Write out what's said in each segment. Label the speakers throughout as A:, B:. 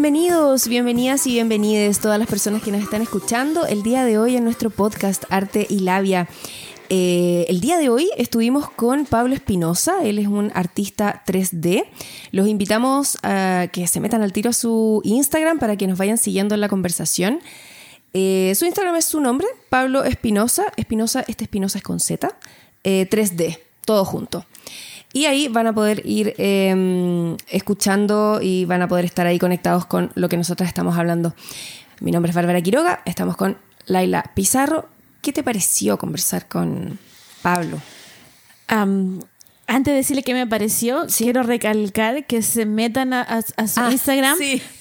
A: Bienvenidos, bienvenidas y bienvenides todas las personas que nos están escuchando el día de hoy en nuestro podcast Arte y Labia. Eh, el día de hoy estuvimos con Pablo Espinosa, él es un artista 3D. Los invitamos a que se metan al tiro a su Instagram para que nos vayan siguiendo en la conversación. Eh, su Instagram es su nombre, Pablo Espinosa. Espinosa, este Espinosa es con Z. 3D, eh, todo junto. Y ahí van a poder ir em, escuchando y van a poder estar ahí conectados con lo que nosotros estamos hablando. Mi nombre es Bárbara Quiroga, estamos con Laila Pizarro. ¿Qué te pareció conversar con Pablo?
B: antes de decirle qué me pareció, quiero recalcar que se metan a, su ah, Instagram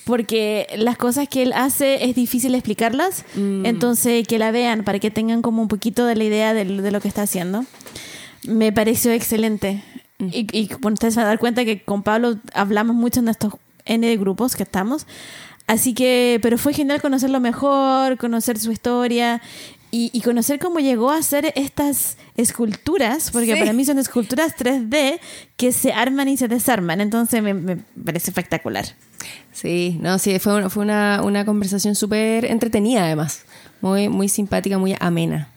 B: porque las cosas que él hace es difícil explicarlas. Mm. Entonces, que la vean para que tengan como un poquito de la idea de, de lo que está haciendo. Me pareció excelente. Y, y bueno, ustedes se van a dar cuenta que con Pablo hablamos mucho en estos N grupos que estamos. Así que, pero fue genial conocerlo mejor, conocer su historia y, conocer cómo llegó a hacer estas esculturas, porque para mí son esculturas 3D que se arman y se desarman. Entonces me, me parece espectacular.
A: Sí, no, sí, fue, fue una, una conversación súper entretenida además, muy, muy simpática, muy amena.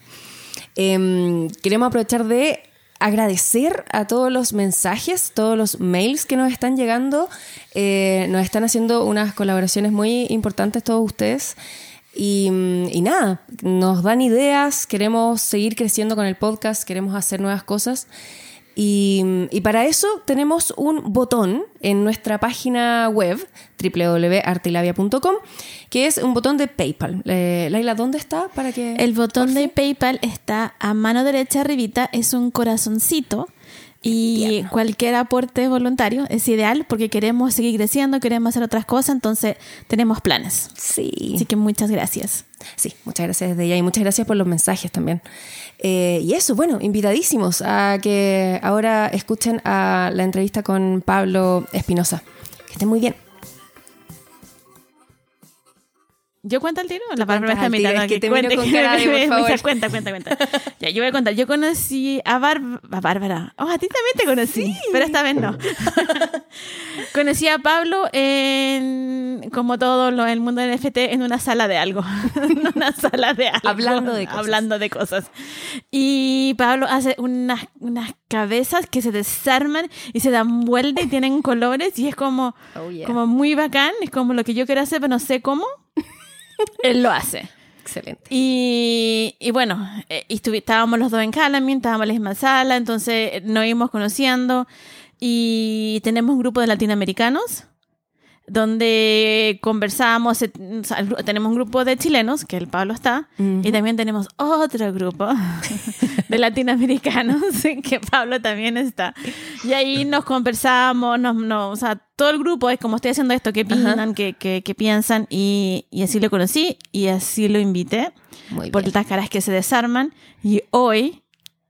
A: Em, queremos aprovechar de agradecer a todos los mensajes, todos los mails que nos están llegando. Eh, nos están haciendo unas colaboraciones muy importantes todos ustedes. Y, y, nada, nos dan ideas, queremos seguir creciendo con el podcast, queremos hacer nuevas cosas. Y, para eso tenemos un botón en nuestra página web www.artilabia.com que es un botón de PayPal. Eh, Laila, ¿dónde está? Para que
B: El botón de PayPal está a mano derecha arribita, es un corazoncito. Y cualquier aporte voluntario es ideal porque queremos seguir creciendo, queremos hacer otras cosas, entonces tenemos planes.
A: Sí.
B: Así que muchas gracias.
A: Sí, muchas gracias desde ya y muchas gracias por los mensajes también. Eh, y eso, bueno, invitadísimos a que ahora escuchen a la entrevista con Pablo Espinosa. Que estén muy bien.
B: ¿Yo cuento el tiro?
A: La Bárbara está mirando que te cuente, con cara
B: por favor. Cuenta, cuenta, cuenta. ya, yo voy a contar. Yo conocí a, a Bárbara. Oh, a ti también te conocí, pero esta vez no. conocí a Pablo en, como todo el mundo del NFT, en una sala de algo. en una sala de algo.
A: Hablando de cosas.
B: Hablando de cosas. Y Pablo hace unas, unas cabezas que se desarman y se dan vuelta y tienen colores y es como, oh, como muy bacán. Es como lo que yo quiero hacer, pero no sé cómo. Él lo hace.
A: Excelente.
B: Y, y bueno, eh, estábamos los dos en Calamine, estábamos en la misma sala, entonces nos íbamos conociendo y tenemos un grupo de latinoamericanos donde conversamos, tenemos un grupo de chilenos, que el Pablo está, y también tenemos otro grupo de latinoamericanos, que Pablo también está. Y ahí nos conversamos, nos, o sea, todo el grupo es como estoy haciendo esto, que piensan, que, que, piensan, y, y, así lo conocí, y así lo invité, por estas caras que se desarman, y hoy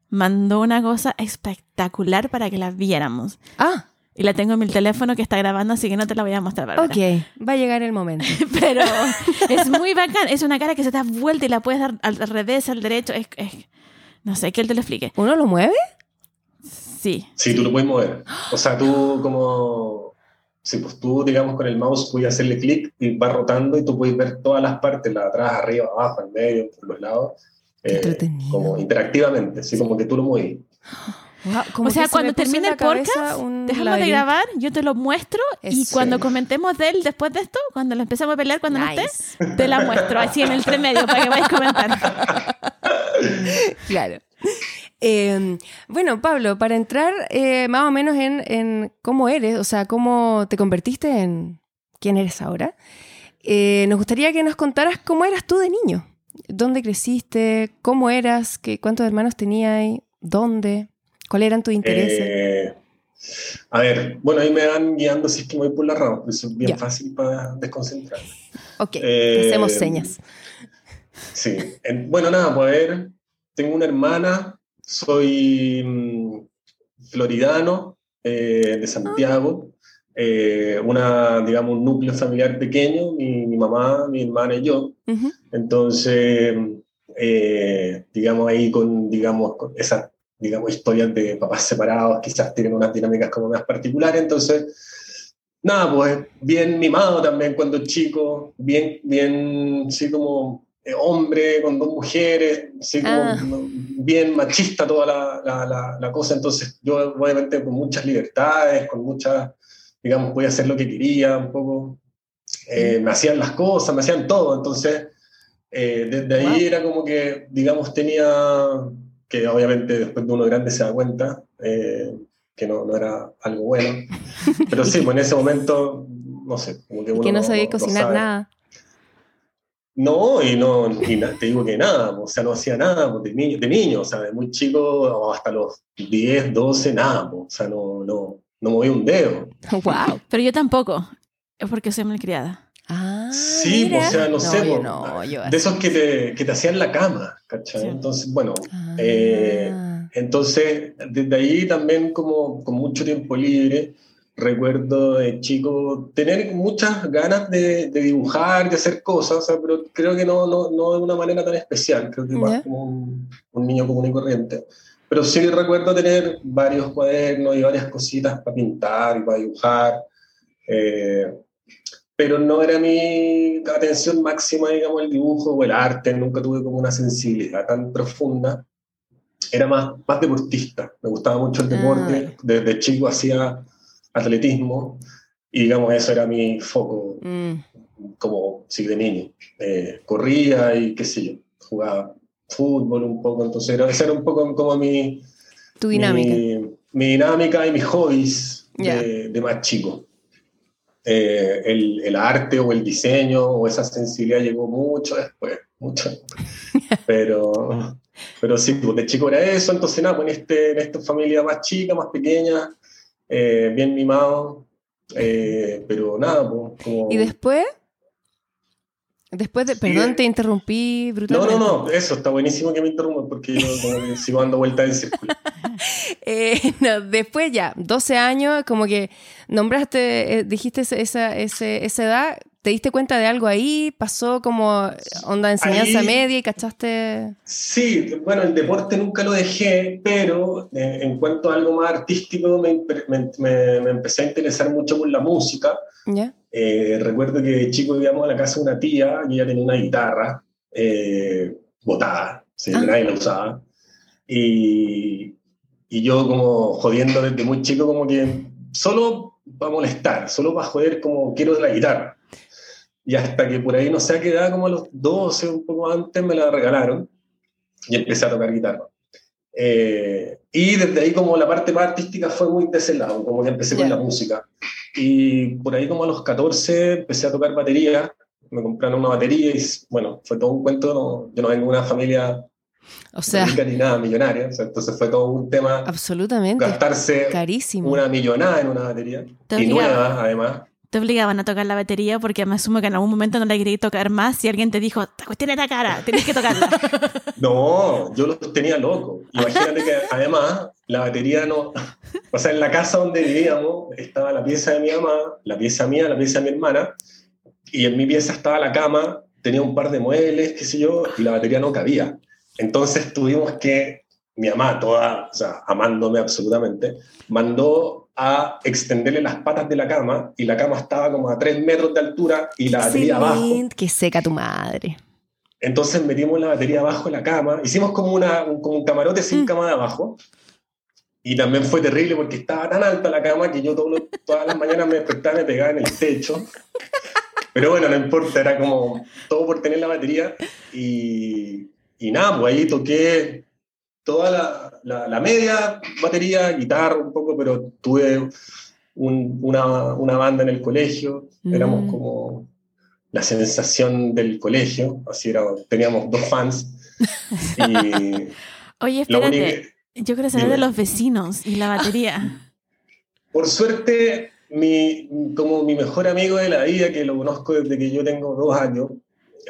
B: mandó una cosa espectacular para que la viéramos.
A: Ah.
B: Y la tengo en mi teléfono que está grabando, así que no te la voy a mostrar.
A: Ok, va a llegar el momento.
B: Pero es muy bacán. Es una cara que se da vuelta y la puedes dar al revés, al derecho. Es, no sé, que él te lo explique.
A: ¿Uno lo mueve?
B: Sí.
C: Sí, tú lo puedes mover. O sea, tú como... Sí, pues tú, digamos, con el mouse puedes hacerle clic y va rotando y tú puedes ver todas las partes, la de atrás, arriba, abajo, en medio, por los lados. Eh, como interactivamente, así como que tú lo mueves.
B: o sea, cuando termine el podcast, dejamos de grabar, yo te lo muestro y cuando comentemos de él después de esto, cuando lo empecemos a pelear, cuando no estés, te la muestro así en el tres medio para que vayas a comentar.
A: claro. Em, bueno, Pablo, para entrar eh, más o menos en, cómo eres, o sea, cómo te convertiste en quién eres ahora, eh, nos gustaría que nos contaras cómo eras tú de niño. ¿Dónde creciste? ¿Cómo eras? ¿Qué, ¿Cuántos hermanos tenías? ¿Dónde? ¿Cuáles eran tus intereses?
C: Eh, a ver, bueno, ahí me van guiando si es que me voy por la rama, eso es bien fácil para desconcentrarme.
A: Ok, eh, hacemos señas.
C: Sí, bueno, nada, pues a ver, tengo una hermana, soy mm, floridano eh, de Santiago, una, digamos, un núcleo familiar pequeño, mi, mamá, mi hermana y yo. Entonces, digamos, ahí con, digamos, con esa digamos, historias de papás separados, quizás tienen unas dinámicas como más particulares, entonces nada, pues bien mimado también cuando chico, bien, bien, sí, como eh, hombre con dos mujeres, sí, como,
A: Ah.
C: bien machista toda la, la, la, la cosa. Entonces, yo obviamente con muchas libertades, con muchas, digamos, podía hacer lo que quería un poco. Eh, me hacían las cosas, me hacían todo. Entonces, eh, desde ahí
A: Wow.
C: era como que, digamos, tenía, que obviamente después de uno grande se da cuenta, eh, que no, no era algo bueno. Pero sí, pues en ese momento, no sé, como que uno
A: que no sabía
C: no
A: cocinar
C: sabe.
A: nada.
C: No, y no, y na- te digo que nada, o sea, no hacía nada pues, de niño, de niño, o sea, de muy chico hasta los 10, 12, nada, pues, o sea, no, no, no movía un dedo.
A: ¡Wow!
B: Pero yo tampoco, es porque soy malcriada.
A: Ah,
C: Sí,
A: mira.
C: o sea, no, sé,
A: yo
C: pues,
A: no, yo
C: de esos que te, que te hacían la cama, ¿cachai?
B: Sí.
C: Entonces, bueno,
A: Ah.
C: eh, entonces, desde ahí también como con mucho tiempo libre, recuerdo de chico tener muchas ganas de, de dibujar, de hacer cosas, o sea, pero creo que no, no, no de una manera tan especial, creo que más como un, un niño común y corriente. Pero sí recuerdo tener varios cuadernos y varias cositas para pintar y para dibujar, eh, pero no era mi atención máxima, digamos, el dibujo o el arte, nunca tuve como una sensibilidad tan profunda era más, más deportista. Me gustaba mucho el
A: Ah,
C: deporte.
A: vale.
C: Desde chico hacía atletismo y, digamos, eso era mi foco,
A: Mm,
C: como sí, de niño. Eh, corría y qué sé yo, jugaba fútbol un poco. Entonces, era, esa era un poco como mi,
A: tu dinámica.
C: mi, mi dinámica y mis hobbies
A: Ya.
C: de, de más chico. Eh, el, el arte o el diseño o esa sensibilidad llegó mucho después, mucho. Pero, pero sí, pues de chico era eso, entonces nada, pues en, este, en esta familia más chica, más pequeña, eh, bien mimado, eh, pero nada, pues como...
A: ¿Y después? Después de... Perdón, te interrumpí
C: No,
A: brutalmente.
C: no, no, eso, está buenísimo que me interrumpan porque yo sigo dando vueltas en círculo.
A: Eh, no, después ya, 12 años, como que nombraste, eh, dijiste esa, ese- esa edad, ¿te diste cuenta de algo ahí? ¿Pasó como onda enseñanza
C: Ahí-
A: media y cachaste?
C: Sí, bueno, el deporte nunca lo dejé, pero eh, en cuanto a algo más artístico me, me- me- me empecé a interesar mucho por la música.
A: ¿Ya?
C: Eh, recuerdo que de chico íbamos a la casa de una tía y ella tenía una guitarra eh, botada, sí,
A: Ah.
C: nadie la usaba. Y, y yo como jodiendo desde muy chico como que solo para molestar, solo para joder como quiero la guitarra. Y hasta que por ahí no sé a qué edad, como a los 12, un poco antes, me la regalaron y empecé a tocar guitarra. Eh, y desde ahí como la parte más artística fue muy de ese lado, como que empecé
A: Ya.
C: con la música. Y por ahí como a los 14 empecé a tocar batería, me compraron una batería y bueno, fue todo un cuento, no- yo no vengo de una familia
A: O sea,
C: rica ni nada millonaria, o sea, entonces fue todo un tema
A: absolutamente.
C: gastarse
A: Carísimo.
C: una millonada en una batería,
B: Te
C: y nueva además.
B: Te obligaban a tocar la batería porque me asumo que en algún momento no la querías tocar más y alguien te dijo, esta cuestión era cara, tienes que tocarla.
C: No, yo los tenía locos. Imagínate que además la batería no... O sea, en la casa donde vivíamos estaba la pieza de mi mamá, la pieza mía, la pieza de mi hermana, y en mi pieza estaba la cama, tenía un par de muebles, qué sé yo, y la batería no cabía. Entonces tuvimos que, mi mamá, toda, o sea, amándome absolutamente, mandó a extenderle las patas de la cama, y la cama estaba como a tres metros de altura y la batería abajo.
A: Que seca tu madre.
C: Entonces metimos la batería abajo de la cama, hicimos como, una, un, como un camarote sin
A: Mm.
C: cama de abajo, y también fue terrible porque estaba tan alta la cama que yo todos los- todas las mañanas me despertaba y me pegaba en el techo. Pero bueno, no importa, era como todo por tener la batería. Y, y nada, pues ahí toqué toda la, la- la media batería, guitarra un poco, pero tuve un- una, una banda en el colegio, éramos
A: Mm.
C: como la sensación del colegio, así era, teníamos dos fans. Y
B: Oye, espérate, yo quiero saber
C: Dime.
B: de los vecinos y la batería.
C: Por suerte, mi, como mi mejor amigo de la vida, que lo conozco desde que yo tengo dos años,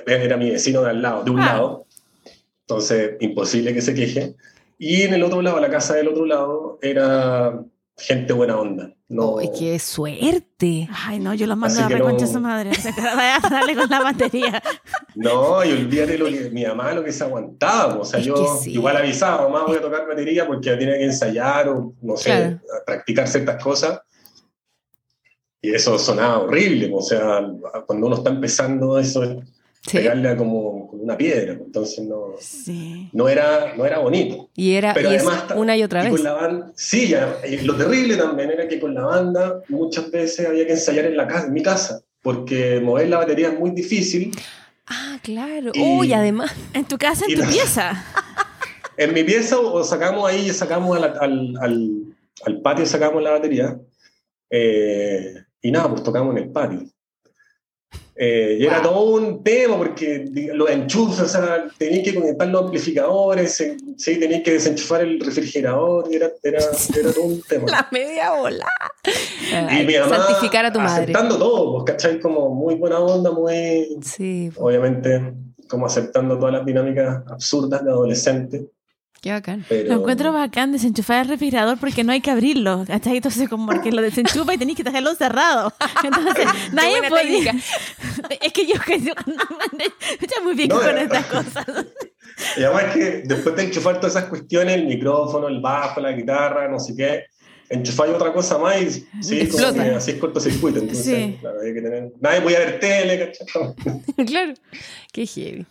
C: era mi vecino de al lado, de un
B: Ah.
C: lado, entonces imposible que se queje. Y en el otro lado, la casa del otro lado, era gente buena onda. No,
A: ¡Ay, qué suerte!
B: Ay, no, yo los mando a
C: que
B: reconcha
C: no-
B: su madre. Que vaya a darle con la batería.
C: no, y olvídate lo que mi mamá lo que se aguantaba. O sea,
A: Es
C: yo
A: sí.
C: igual avisaba, mamá, voy a tocar batería porque tiene que ensayar o, no sé,
A: Claro.
C: practicar ciertas cosas. y eso sonaba horrible, o sea, cuando uno está empezando eso es
A: Sí.
C: pegarle a como con una piedra, entonces no,
B: Sí.
C: no, era, no era bonito.
A: Y era
C: Pero
A: y
C: además
A: una y otra
C: y
A: vez.
C: con la banda, sí, ya, y lo terrible también era que con la banda muchas veces había que ensayar en la casa, en mi casa, porque mover la batería es muy difícil.
A: Ah, claro.
C: Y-
A: Uy, además.
B: En tu casa, en tu
C: la-
B: pieza.
C: En mi pieza o sacamos ahí, sacamos al, al, al, al patio, sacamos la batería. eh, y nada, pues tocamos en el patio. Eh, y era
A: Wow.
C: todo un tema porque los enchufes, o sea, tenías que conectar los amplificadores, sí, tenías que desenchufar el refrigerador, era, era, era todo un tema.
A: La media bola.
C: y mi mamá
A: Santificar a tu madre.
C: aceptando todo, pues, ¿cachai? Como muy buena onda, muy,
A: Sí,
C: obviamente, como aceptando todas las dinámicas absurdas de adolescente.
A: Qué bacán.
C: Pero...
B: Lo encuentro bacán desenchufar el refrigerador porque no hay que abrirlo. ¿Cachai? Entonces, como que lo desenchufa y tenés que dejarlo cerrado. Entonces, nadie
A: técnica.
B: Es que yo que yo- muy bien
C: No,
B: con estas cosas.
C: Y además es que después de enchufar todas esas cuestiones, el micrófono, el bajo, la guitarra, no sé qué, enchufáis otra cosa más y sí, como
A: Explota.
C: que así es cortocircuito. Entonces,
B: Sí.
C: claro, hay que tener... Nadie podía ver tele, ¿cachai?
A: claro. Qué heavy.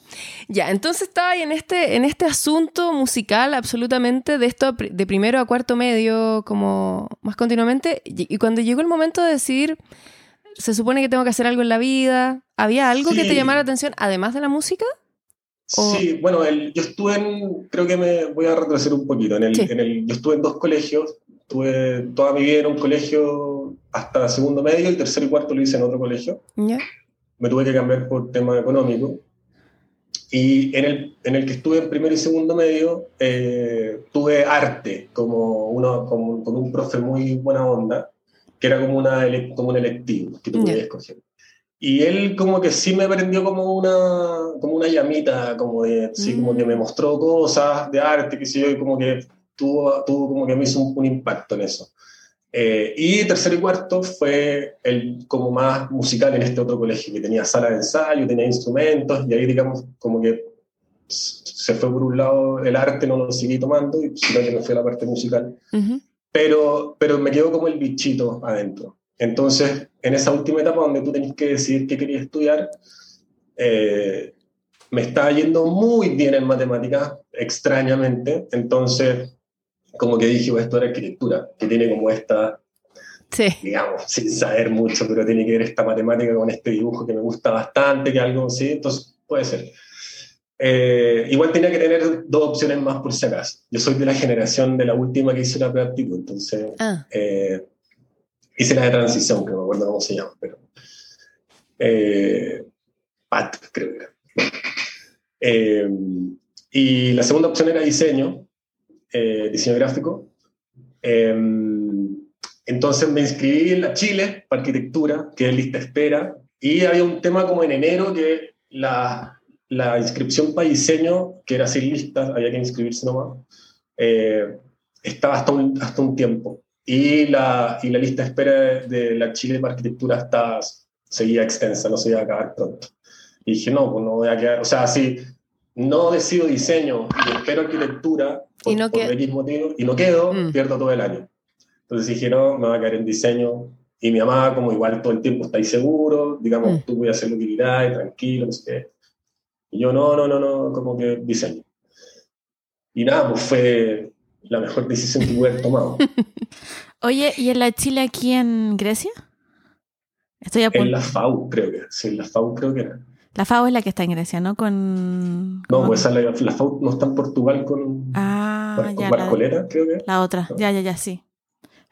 A: Ya, entonces estaba ahí en este, en este asunto musical absolutamente de esto de primero a cuarto medio, como más continuamente. Y y cuando llegó el momento de decidir, se supone que tengo que hacer algo en la vida, ¿había algo que te llamara la atención además de la música?
C: Sí, bueno, el- yo estuve en, creo que me voy a retroceder un poquito, en el,
A: Sí.
C: en el, yo estuve en dos colegios, estuve toda mi vida en un colegio hasta segundo medio, el tercero y cuarto lo hice en otro colegio,
A: ¿Ya?
C: me tuve que cambiar por tema económico. Y en el, en el que estuve en primero y segundo medio, eh, tuve arte, como uno, como, con un profe muy buena onda, que era como, una, como un electivo que tú podías escoger. Y él como que sí me prendió como una, como una llamita, como de, sí, como que me
A: Mm.
C: mostró cosas de arte, que sé yo, y como que tuvo, tuvo como que me hizo un, un impacto en eso. Eh, y tercero y cuarto fue el como más musical en este otro colegio, que tenía sala de ensayo, tenía instrumentos, y ahí digamos como que se fue por un lado el arte, no lo seguí tomando, y sino que me fue la parte musical.
A: Ujú.
C: Pero, pero me quedó como el bichito adentro. Entonces, en esa última etapa donde tú tenés que decidir qué querías estudiar, eh, me estaba yendo muy bien en matemáticas, extrañamente. Entonces, como que dije, voy a estudiar arquitectura, que tiene como esta,
A: Sí.
C: digamos, sin saber mucho, pero tiene que ver esta matemática con este dibujo que me gusta bastante, que algo así, entonces puede ser. Eh, igual tenía que tener dos opciones más por si acaso. Yo soy de la generación de la última que hizo la práctica, entonces
A: Ah,
C: eh, hice la de transición, que no me acuerdo cómo se llama, pero. Eh, PAT, creo que era. Eh, y la segunda opción era diseño, eh, diseño gráfico. Eh, entonces me inscribí en la Chile para arquitectura, que es lista espera, y había un tema como en enero que la, la inscripción para diseño, que era sin listas, había que inscribirse nomás, eh, estaba hasta un, hasta un tiempo. Y la, y la lista espera de, de la Chile para arquitectura está, seguía extensa, no se iba a acabar pronto. Y dije, no, pues no voy a quedar, o sea, si no decido diseño y espero arquitectura por,
A: Y no
C: por X motivo, y no quedo,
A: Mm.
C: pierdo todo el año. Entonces dije, no, me va a caer en diseño. Y mi mamá, como igual todo el tiempo está ahí seguro, digamos,
A: Mm.
C: tú voy a hacer lo que quieras, tranquilo, no sé qué. Y yo, no, no, no, no, como que diseño. Y nada, pues fue la mejor decisión que pude haber tomado.
B: Oye, ¿y en la Chile aquí en Grecia? Estoy a
C: en la FAU, creo que. Sí, en la FAU creo que era.
B: La FAO es la que está en Grecia, ¿no? Con.
C: No, pues esa la, la FAU no está en Portugal con,
B: Ah,
C: con
B: ya. La,
C: Barcoleta, creo que.
B: la otra. Ya, ya, ya, sí.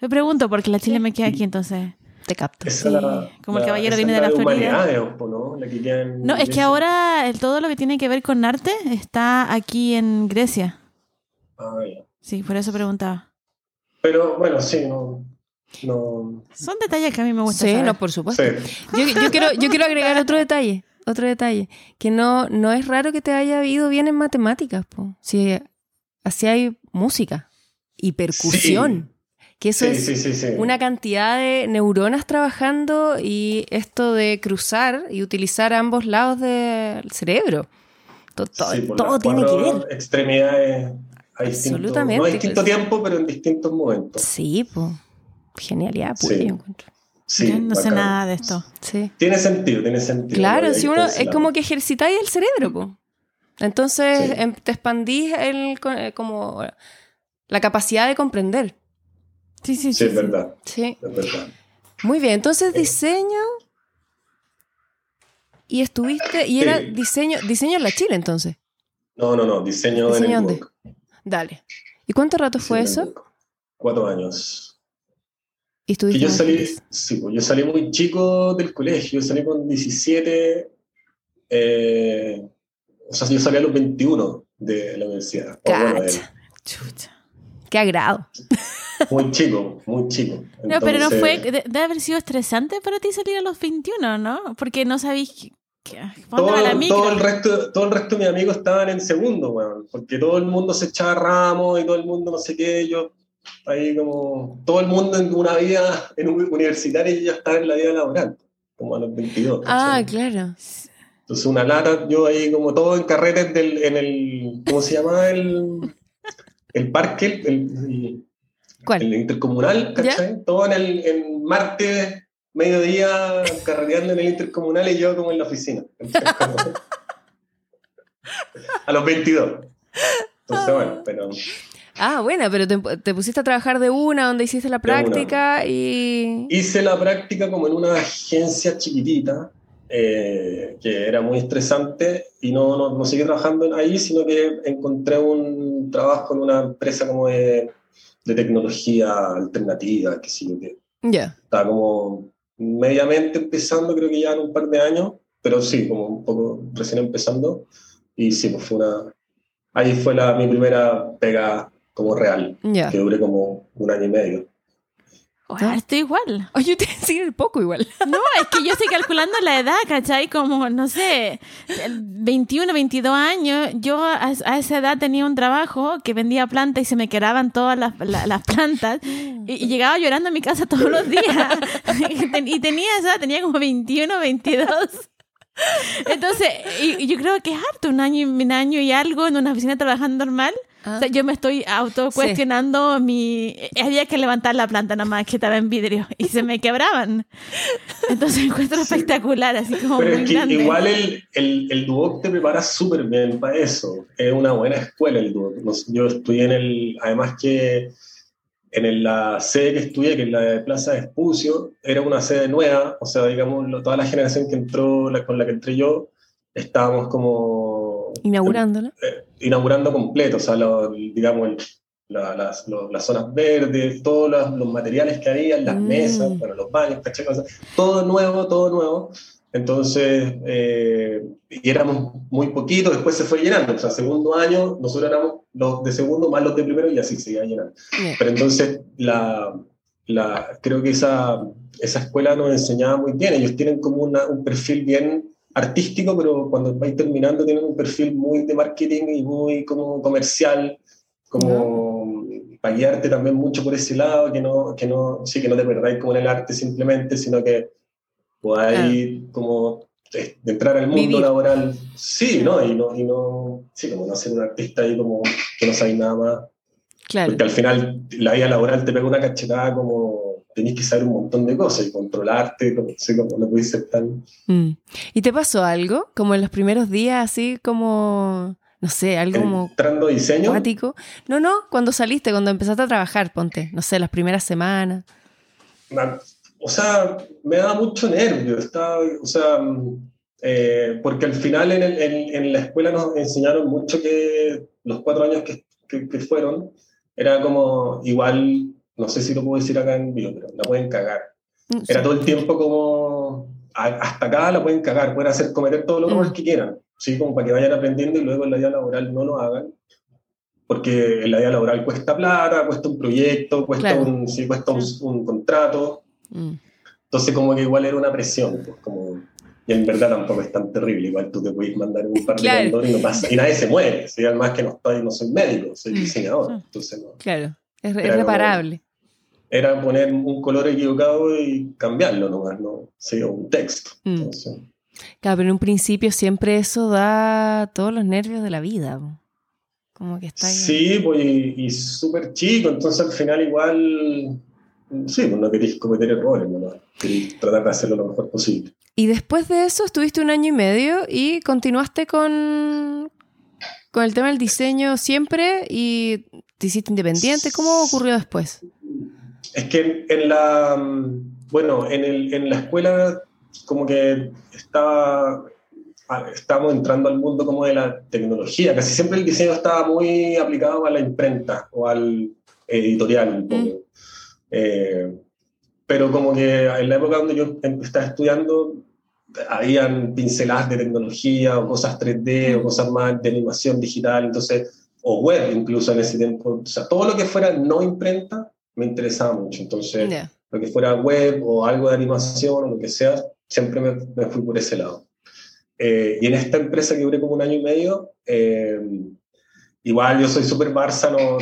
B: Me pregunto porque la Chile me queda aquí, entonces.
A: te capto.
C: Esa
B: Sí,
C: la-
B: como el
C: la-
B: caballero
C: esa
B: viene
C: es
B: de la Florida.
C: humanidades, po, ¿no? La que queda en
B: No, es que ahora el, todo lo que tiene que ver con arte está aquí en Grecia.
C: Ah, ya.
B: Sí, por eso preguntaba.
C: Pero bueno, sí, no. no
B: Son detalles que a mí me gusta
A: Sí,
B: saber.
A: no, por supuesto.
C: sí.
A: Yo, yo quiero, yo quiero agregar otro detalle, otro detalle, que no, no es raro que te haya ido bien en matemáticas, po. si así hay música y percusión, que eso
C: Sí,
A: es
C: sí,
A: una cantidad de neuronas trabajando y esto de cruzar y utilizar ambos lados del cerebro. To- to-
C: Sí, por
A: todo
C: las
A: tiene que ver.
C: Extremidades a distinto,
A: Absolutamente,
C: no a distinto tiempo, pero en distintos momentos.
A: Sí, pues. Genialidad pura,
C: Sí.
A: yo encuentro.
C: Sí,
B: Yo no sé nada de esto.
A: Sí.
C: Tiene sentido, tiene sentido.
A: Claro, si uno es como que ejercitáis el cerebro, po. Entonces
C: Sí.
A: em, te expandís el, eh, como la capacidad de comprender.
B: Sí, sí, sí.
C: Sí, es verdad,
A: Sí.
C: es verdad.
A: Muy bien, entonces diseño y estuviste y era diseño diseño en la Chile entonces.
C: No, no, no, diseño, de
A: ¿Diseño
C: network.
A: Dale. ¿Y cuánto rato fue eso?
C: Cuatro años.
A: Y estuviste
C: yo salí, sí, pues yo salí muy chico del colegio, salí con 17, eh, o sea, yo salí a los 21 de la universidad. Bueno, de-
A: Cacha.
B: Chucha.
A: Qué agrado.
C: muy chico, muy chico.
B: No, pero no
C: Entonces,
B: fue. de- Debe haber sido estresante para ti salir a los 21, ¿no? Porque no sabís. que- que- ¿Dónde va la
C: Todo,
B: micro?
C: todo el resto, todo el resto de mis amigos estaban en segundo, weón, porque todo el mundo se echaba ramos y todo el mundo no sé qué, yo ahí como, todo el mundo en una vida en un universitaria y yo ya estaba en la vida laboral, como a los 22.
A: Ah, claro.
C: Entonces una lata, yo ahí como todo en carretes del, en el, ¿cómo se llama? El, el parque, el, el-
A: ¿Cuál?
C: el intercomunal, ¿cachai? Todo en el en martes, mediodía, carreteando en el intercomunal y yo como en la oficina. A los 22. Entonces, bueno, pero
A: Ah, bueno, pero te, te pusiste a trabajar de una donde hiciste la práctica y
C: hice la práctica como en una agencia chiquitita, eh, que era muy estresante, y no, no, no seguí trabajando ahí, sino que encontré un trabajo en una empresa como de, de tecnología alternativa, que sí, que
A: ya.
C: estaba como mediamente empezando, creo que ya en un par de años, pero sí, como un poco recién empezando, y sí, pues fue una... Ahí fue la, mi primera pega como real,
A: Ya.
C: que duré como un año y medio.
B: Bueno, estoy igual.
A: Oye, te decir poco igual.
B: No, es que yo estoy calculando la edad, ¿cachai? Como, no sé, 21, 22 años. Yo a, a esa edad tenía un trabajo que vendía plantas y se me quedaban todas las, la- las plantas. Y, y llegaba llorando a mi casa todos los días. y ten- y tenía esa edad, tenía como 21, 22. Entonces, y, y yo creo que es harto, un año, y- un año y algo en una oficina trabajando normal.
A: Ah.
B: O sea, yo me estoy autocuestionando mi... Había que levantar la planta nada más que estaba en vidrio y se me quebraban. Entonces encuentro espectacular, así como
C: Pero
B: muy
C: es que
B: grande.
C: igual el, el, el Duoc te prepara súper bien para eso. Es una buena escuela el Duoc. Yo estudié en el, además que en la sede que estudié, que es la de Plaza de Espucio, era una sede nueva, o sea, digamos, toda la generación que entró, la- con la que entré yo, estábamos como
A: Inaugurándola.
C: eh, inaugurando completo, o sea, lo- digamos, el- la- las, lo- las zonas verdes, todos los, los materiales que había, las
A: Mm.
C: mesas, bueno, los baños, ¿cachai? O sea, todo nuevo, todo nuevo. Entonces, eh, y éramos muy poquitos, después se fue llenando. O sea, segundo año, nosotros éramos los de segundo más los de primero y así se iba llenando. Pero entonces, la, la, creo que esa, esa escuela nos enseñaba muy bien. Ellos tienen como una- un perfil bien artístico, pero cuando vais terminando tienen un perfil muy de marketing y muy como comercial, como para guiarte también mucho por ese lado, que no, que no, sí, que no te perdáis como en el arte simplemente, sino que podáis como eh, de entrar al mundo
A: Vivir.
C: laboral, sí, ¿no? Y no, y no, sí, como no ser un artista ahí como que no sabéis nada más.
A: Claro.
C: Porque al final la vida laboral te pega una cachetada como tenés que saber un montón de cosas y controlarte, como, sí, como no puedes ser tan...
A: Mm. ¿Y te pasó algo? Como en los primeros días, así como, no sé, algo como
C: Entrando diseño.
A: No, no, cuando saliste, cuando empezaste a trabajar, ponte, no sé, las primeras semanas.
C: ma- o sea, me daba mucho nervio, estaba, o sea, mm, eh, porque al final en, el- en- en la escuela nos enseñaron mucho que los cuatro años que, que- que fueron, era como igual, no sé si lo puedo decir acá en vivo, pero la pueden cagar.
A: Mm,
C: Era
A: sí.
C: todo el tiempo como, a- hasta acá la pueden cagar, pueden hacer cometer todos los
A: Mm.
C: errores que quieran, ¿sí? Como para que vayan aprendiendo y luego en la vida laboral no lo hagan. Porque en la vida laboral cuesta plata, cuesta un proyecto, cuesta,
A: Claro.
C: un, sí, cuesta un, un contrato.
A: Mm.
C: Entonces como que igual era una presión, pues como... Y en verdad tampoco es tan terrible, igual tú te puedes mandar un par de
A: Claro.
C: condones y no pasa, y nadie se muere, ¿sí? además que no, estoy, no soy médico, soy
A: Mm.
C: diseñador,
B: Sí.
C: entonces no.
A: Claro, es, es
C: Era como-
A: reparable.
C: Era poner un color equivocado y cambiarlo nomás, ¿no? Sí, o un texto.
A: Mm.
C: Entonces,
A: Claro, pero en un principio siempre eso da todos los nervios de la vida. Como que está ahí.
C: Sí, pues y, y súper chico, entonces al final igual sí, pues no queréis cometer errores, ¿no? queréis tratar de hacerlo lo mejor posible.
A: Y después de eso estuviste un año y medio y continuaste con, con el tema del diseño siempre y te hiciste independiente. ¿Cómo ocurrió después?
C: Es que en la, bueno, en, el, en la escuela como que estaba, estábamos entrando al mundo como de la tecnología. Casi siempre el diseño estaba muy aplicado a la imprenta o al editorial. Mm. Eh, pero como que en la época donde yo em, estaba estudiando, habían pinceladas de tecnología o cosas 3D o cosas más de animación digital, entonces, o web incluso en ese tiempo. O sea, todo lo que fuera no imprenta me interesaba mucho. Entonces, lo que fuera web o algo de animación o lo que sea, siempre me, fui por ese lado. Eh, y en esta empresa que duré como un año y medio, eh, igual yo soy súper Barça, no,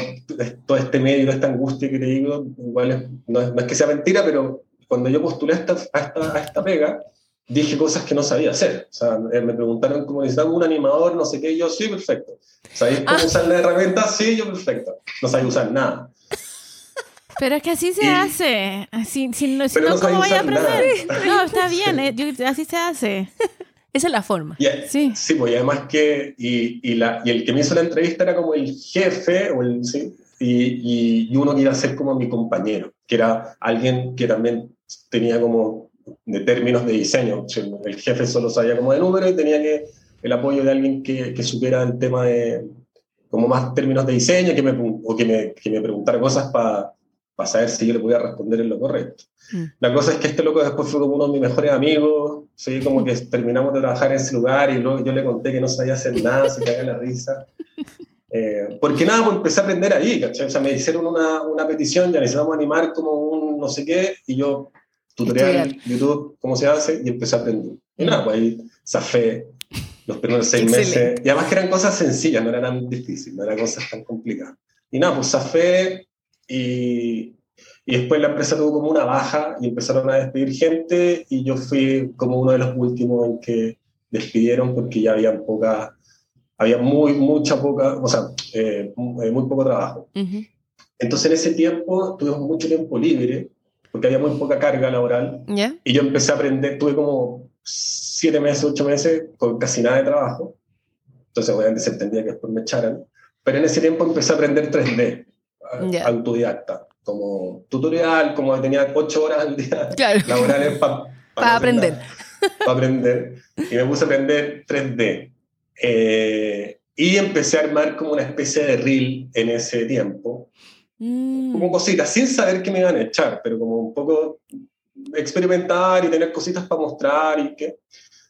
C: todo este medio, esta angustia que te digo, igual no, es, que sea mentira, pero cuando yo postulé a esta, a esta, a esta pega, dije cosas que no sabía hacer. O sea, eh, me preguntaron cómo necesitaba un animador, no sé qué, yo sí, perfecto. ¿Sabéis cómo ah. usar la herramienta? Sí, yo perfecto. No sabía usar nada.
B: Pero es que así se hace. Así, si no, si no, ¿cómo voy a aprender? No, está bien, eh, así se hace.
A: Esa es la forma.
C: sí. Sí, pues además que, y, y, la, y, el que me hizo la entrevista era como el jefe, o el, ¿sí? y, y, uno que iba a ser como mi compañero, que era alguien que también tenía como de términos de diseño. El jefe solo sabía como de número y tenía que el apoyo de alguien que, que supiera el tema de como más términos de diseño que me, o que me, que me preguntara cosas para para saber si yo le podía responder en lo correcto. Mm. La cosa es que este loco después fue como uno de mis mejores amigos, ¿sí? como que terminamos de trabajar en ese lugar y luego yo le conté que no sabía hacer nada, se caía la risa. Eh, porque nada, pues empecé a aprender ahí, ¿cachai? O sea, me hicieron una, una petición, ya necesitamos animar como un no sé qué, y yo, tutorial, YouTube, cómo se hace, y empecé a aprender. Y nada, pues ahí zafé los primeros seis meses. Y además que eran cosas sencillas, no eran tan difíciles, no eran cosas tan complicadas. Y nada, pues zafé, y, y después la empresa tuvo como una baja y empezaron a despedir gente y yo fui como uno de los últimos en que despidieron porque ya había poca, había muy, mucha poca, o sea, eh, muy poco trabajo. Entonces en ese tiempo tuvimos mucho tiempo libre porque había muy poca carga laboral y yo empecé a aprender, tuve como siete meses, ocho meses con casi nada de trabajo. Entonces obviamente se entendía que después me echaran. Pero en ese tiempo empecé a aprender 3D autodidacta, como tutorial, como tenía ocho horas al día laborales
A: para aprender.
C: Para aprender. Y me puse a aprender 3D. Eh, y empecé a armar como una especie de reel en ese tiempo. Mm. Como cositas, sin saber que me iban a echar, pero como un poco experimentar y tener cositas para mostrar y que...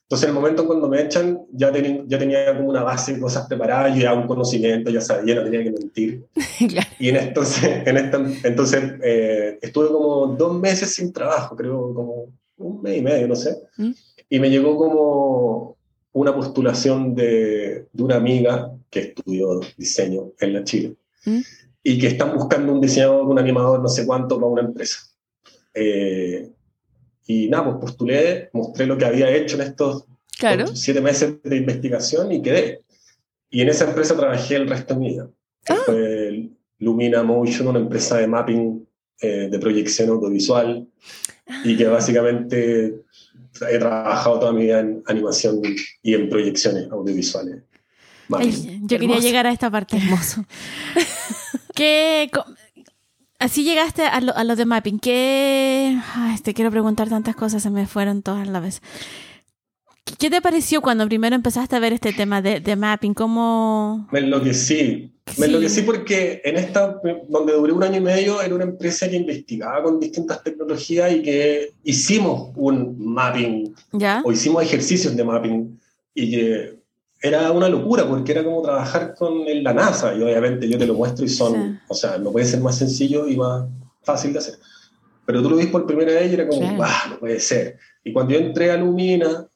C: Entonces, en el momento cuando me echan, ya, ya tenía como una base de cosas preparadas, ya un conocimiento, ya sabía, no tenía que mentir. Y en entonces, en esta, entonces eh, estuve como dos meses sin trabajo, creo, como un mes y medio, no sé. ¿Mm? Y me llegó como una postulación de, de, una amiga que estudió diseño en la Chile. ¿Mm? Y que están buscando un diseñador, un animador, no sé cuánto, para una empresa. Eh, y nada, pues postulé, mostré lo que había hecho en estos siete meses de investigación y quedé. Y en esa empresa trabajé el resto de mi vida. Ah. Fue Lumina Motion, una empresa de mapping eh, de proyección audiovisual y que básicamente he trabajado toda mi vida en animación y en proyecciones audiovisuales.
B: yo quería llegar a esta parte. Hermoso. ¿Qué, Así llegaste a lo, a lo de mapping. ¿Qué? Ay, te quiero preguntar tantas cosas, se me fueron todas a la vez. ¿Qué te pareció cuando primero empezaste a ver este tema de, de mapping? ¿Cómo...?
C: Me enloquecí. Me enloquecí porque en esta, donde duré un año y medio, era una empresa que investigaba con distintas tecnologías y que hicimos un mapping.
B: ¿Ya?
C: O hicimos ejercicios de mapping. Y que era una locura porque era como trabajar con la NASA y obviamente yo te lo muestro y son, o sea, no puede ser más sencillo y más fácil de hacer. Pero tú lo viste por primera vez y era como, no puede ser! Y cuando yo entré a Lumina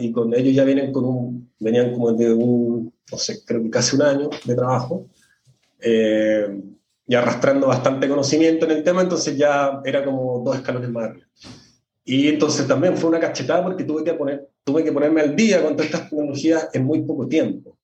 C: y con ellos ya vienen con un, venían como de un, no sé, creo que casi un año de trabajo eh, y arrastrando bastante conocimiento en el tema, entonces ya era como dos escalones más arriba. Y entonces también fue una cachetada porque tuve que, poner, tuve que ponerme al día con todas estas tecnologías en muy poco tiempo.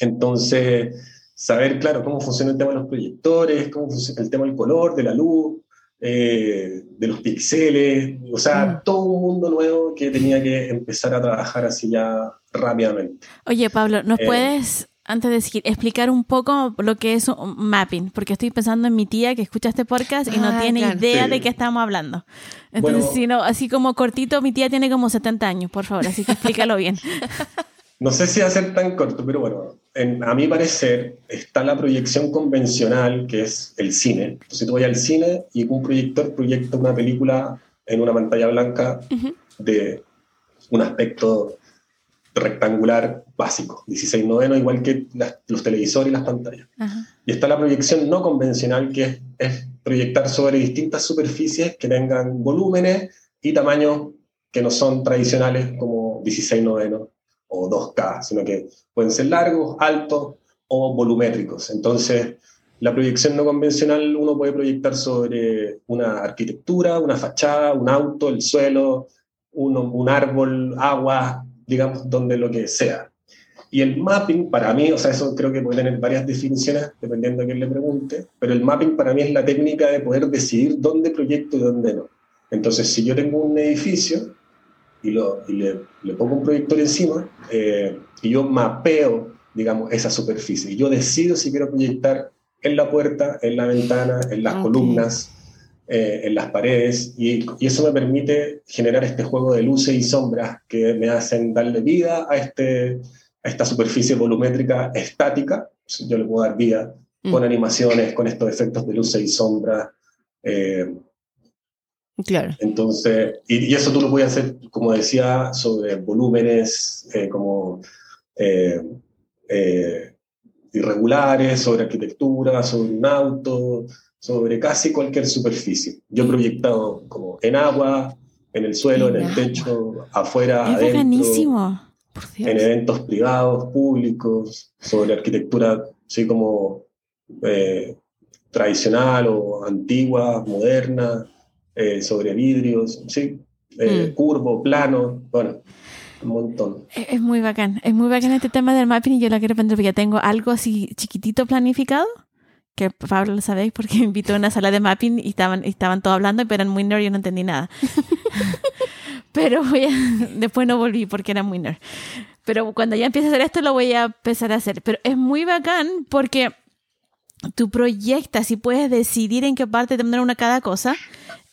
C: Entonces, saber, claro, cómo funciona el tema de los proyectores, cómo funciona el tema del color, de la luz, eh, de los pixeles, o sea,
A: Mm.
C: todo un mundo nuevo que tenía que empezar a trabajar así ya rápidamente.
B: Oye, Pablo, ¿nos
C: Eh.
B: puedes, antes de seguir, explicar un poco lo que es un mapping? Porque estoy pensando en mi tía que escucha este podcast y no
A: Ah,
B: tiene
A: claro.
B: idea
C: Sí.
B: de qué estamos hablando. Entonces,
C: Bueno.
B: si no, así como cortito, mi tía tiene como 70 años, por favor, así que explícalo bien.
C: No sé si va a ser tan corto, pero bueno, en- a mi parecer está la proyección convencional, que es el cine. Entonces tú vas al cine y un proyector proyecta una película en una pantalla blanca de un aspecto rectangular básico, 16 noveno, igual que las- los televisores y las pantallas.
B: Ajá.
C: Y está la proyección no convencional, que es, es proyectar sobre distintas superficies que tengan volúmenes y tamaños que no son tradicionales como 16 noveno o 2K, sino que pueden ser largos, altos o volumétricos. Entonces, la proyección no convencional uno puede proyectar sobre una arquitectura, una fachada, un auto, el suelo, uno- un árbol, agua, digamos, donde lo que sea. Y el mapping, para mí, o sea, eso creo que puede tener varias definiciones, dependiendo a quién le pregunte, pero el mapping para mí es la técnica de poder decidir dónde proyecto y dónde no. Entonces, si yo tengo un edificio y, lo, y le, le pongo un proyector encima, eh, y yo mapeo, digamos, esa superficie, y yo decido si quiero proyectar en la puerta, en la ventana, en las columnas, eh, en las paredes, y, y eso me permite generar este juego de luces y sombras que me hacen darle vida a, este, a esta superficie volumétrica estática. Yo le puedo dar vida
A: Mm.
C: con animaciones, con estos efectos de luces y sombras. eh,
A: Claro.
C: entonces, y, y eso tú lo puedes hacer, como decía, sobre volúmenes eh, como eh, eh, irregulares, sobre arquitectura, sobre un auto, sobre casi cualquier superficie. Yo he proyectado como en agua, en el suelo, en,
A: En
C: el techo, afuera,
B: Es
C: adentro.
A: Por Dios.
C: en eventos privados, públicos, sobre arquitectura, así como eh, tradicional o antigua, moderna, eh, sobre vidrios, sí, eh,
A: Mm.
C: curvo, plano, bueno, un montón.
B: Es es muy bacán. Es muy bacán este tema del mapping y yo lo quiero aprender porque tengo algo así chiquitito planificado. Que Pablo lo sabéis porque me invitó a una sala de mapping y estaban, y estaban todos hablando, pero eran muy nerd y yo no entendí nada. pero voy a- después no volví porque era muy nerd. Pero cuando ya empiece a hacer esto lo voy a empezar a hacer. Pero es muy bacán porque tú proyectas y puedes decidir en qué parte poner una cada cosa.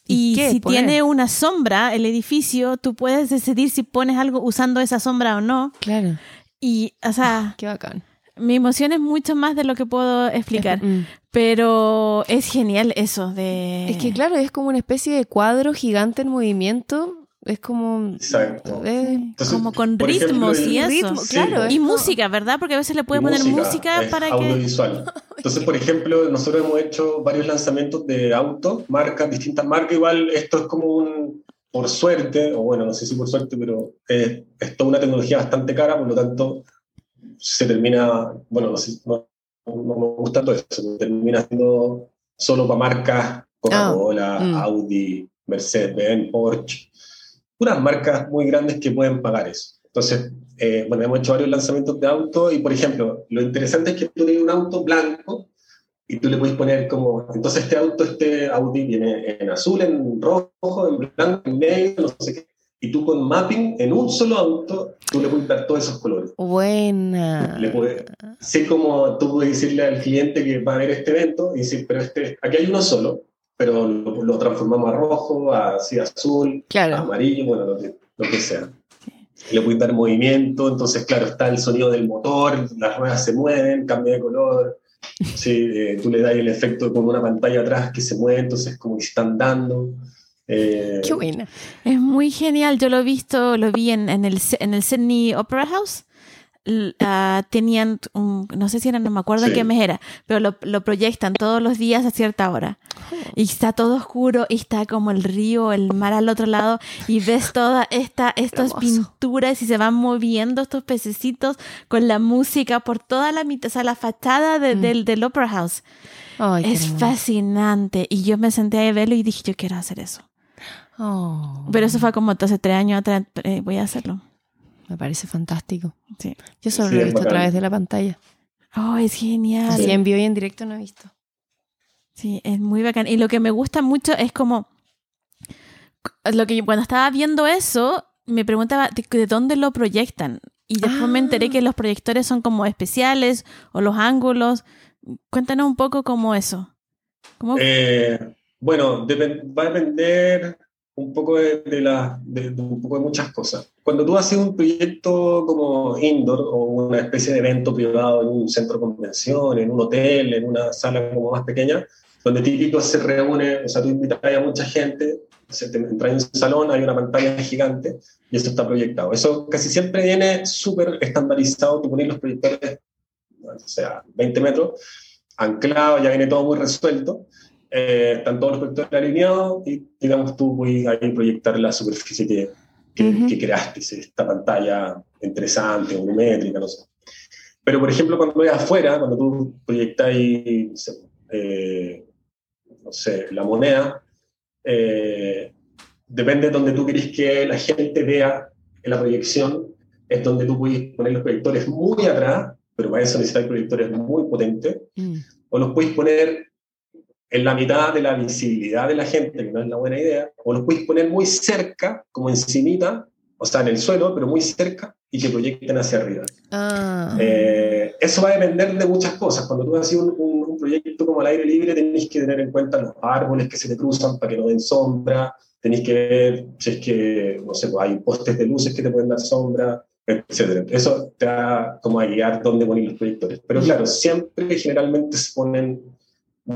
A: ¿Y
B: Y, si
A: poner?
B: tiene una sombra el edificio, tú puedes decidir si pones algo usando esa sombra o no.
A: Claro.
B: Y, o sea,
A: Qué bacán.
B: Mi emoción es mucho más de lo que puedo explicar.
A: Mm.
B: Pero es genial eso de...
A: Es que claro, es como una especie de cuadro gigante en movimiento. Es como...
C: Exacto.
A: eh,
C: Entonces,
B: como con
C: ejemplo,
B: ritmos y eso.
A: ritmo, claro,
B: y
A: es como-
B: música, ¿verdad? Porque a veces le puedes poner música,
C: es
B: para que...
C: audiovisual. Entonces, por ejemplo, nosotros hemos hecho varios lanzamientos de autos, marcas, distintas marcas. Igual esto es como un, por suerte, o bueno, no sé si por suerte, pero es, es toda una tecnología bastante cara, por lo tanto, se termina, bueno, no, no me gusta todo eso, se termina siendo solo para marcas Coca-Cola,
A: Ah, mm.
C: Audi, Mercedes-Benz, Porsche, unas marcas muy grandes que pueden pagar eso. Entonces, eh, bueno, hemos hecho varios lanzamientos de autos y, por ejemplo, lo interesante es que tú tienes un auto blanco y tú le puedes poner como, entonces este auto, este Audi viene en azul, en rojo, en blanco, en negro, no sé qué. Y tú con mapping, en un solo auto, tú le puedes dar todos esos colores.
A: Buena.
C: Le puedes, sí como tú puedes decirle al cliente que va a ver este evento y decir, pero este, aquí hay uno solo, pero lo, lo transformamos a rojo, a así, azul,
A: Claro.
C: amarillo, bueno, lo que, lo que sea. Le puedes dar movimiento, entonces, claro, está el sonido del motor, las ruedas se mueven, cambia de color. Sí, eh, tú le das el efecto con una pantalla atrás que se mueve, entonces como que están dando. Eh,
A: Qué buena.
B: Es muy genial. Yo lo he visto, lo vi en, en el, en el Sydney Opera House. Ah, tenían, un- no sé si era, no me acuerdo en
C: Sí.
B: qué mes era, pero lo, lo proyectan todos los días a cierta hora. Y está todo oscuro y está como el río, el mar al otro lado y ves todas esta, estas pinturas y se van moviendo estos pececitos con la música por toda la mitad, o sea, la fachada de-
A: Mm.
B: del, del Opera House.
A: Ay,
B: es fascinante. Y yo me senté a verlo y dije, yo quiero hacer eso.
A: Oh,
B: Pero eso fue como hace tres años atrás, eh, voy a hacerlo.
A: me parece fantástico.
B: Sí.
A: Yo solo
C: Sí,
A: lo he visto a través de la pantalla.
B: Oh, es genial.
A: Así en vivo y en directo no he visto.
B: Sí, es muy bacán. Y lo que me gusta mucho es como, lo que cuando estaba viendo eso, me preguntaba de, dónde lo proyectan. Y después me enteré que ah. los proyectores son como especiales o los ángulos. Cuéntanos un poco cómo eso.
C: Eh, bueno, va a depender un poco de, la, un poco de muchas cosas. Cuando tú haces un proyecto como indoor o una especie de evento privado en un centro de convención, en un hotel, en una sala como más pequeña, donde típico se reúne, o sea, tú invitas a mucha gente, se te entra en un salón, hay una pantalla gigante y esto está proyectado. Eso casi siempre viene súper estandarizado, tú pones los proyectores, o sea, 20 metros, anclado, ya viene todo muy resuelto. Eh, están todos los proyectores alineados y, digamos, tú puedes ahí proyectar la superficie que, que, creaste, esta pantalla interesante, volumétrica, no sé. Pero, por ejemplo, cuando ves afuera, cuando tú proyectas eh, no sé, la moneda, eh, depende de donde tú querés que la gente vea en la proyección, es donde tú puedes poner los proyectores muy atrás, pero para eso necesitas proyectores muy potentes, mm. o los puedes poner en la mitad de la visibilidad de la gente, que no es la buena idea, o los puedes poner muy cerca, como encimita, o sea, en el suelo, pero muy cerca, y que proyecten hacia arriba. Ah. Eh, eso va a depender de muchas cosas. Cuando tú haces un, un, proyecto como al aire libre, tenés que tener en cuenta los árboles que se te cruzan para que no den sombra, tenés que ver si es que, no sé, hay postes de luces que te pueden dar sombra, etc. Eso te va como a guiar dónde poner los proyectores. Pero claro, siempre generalmente se ponen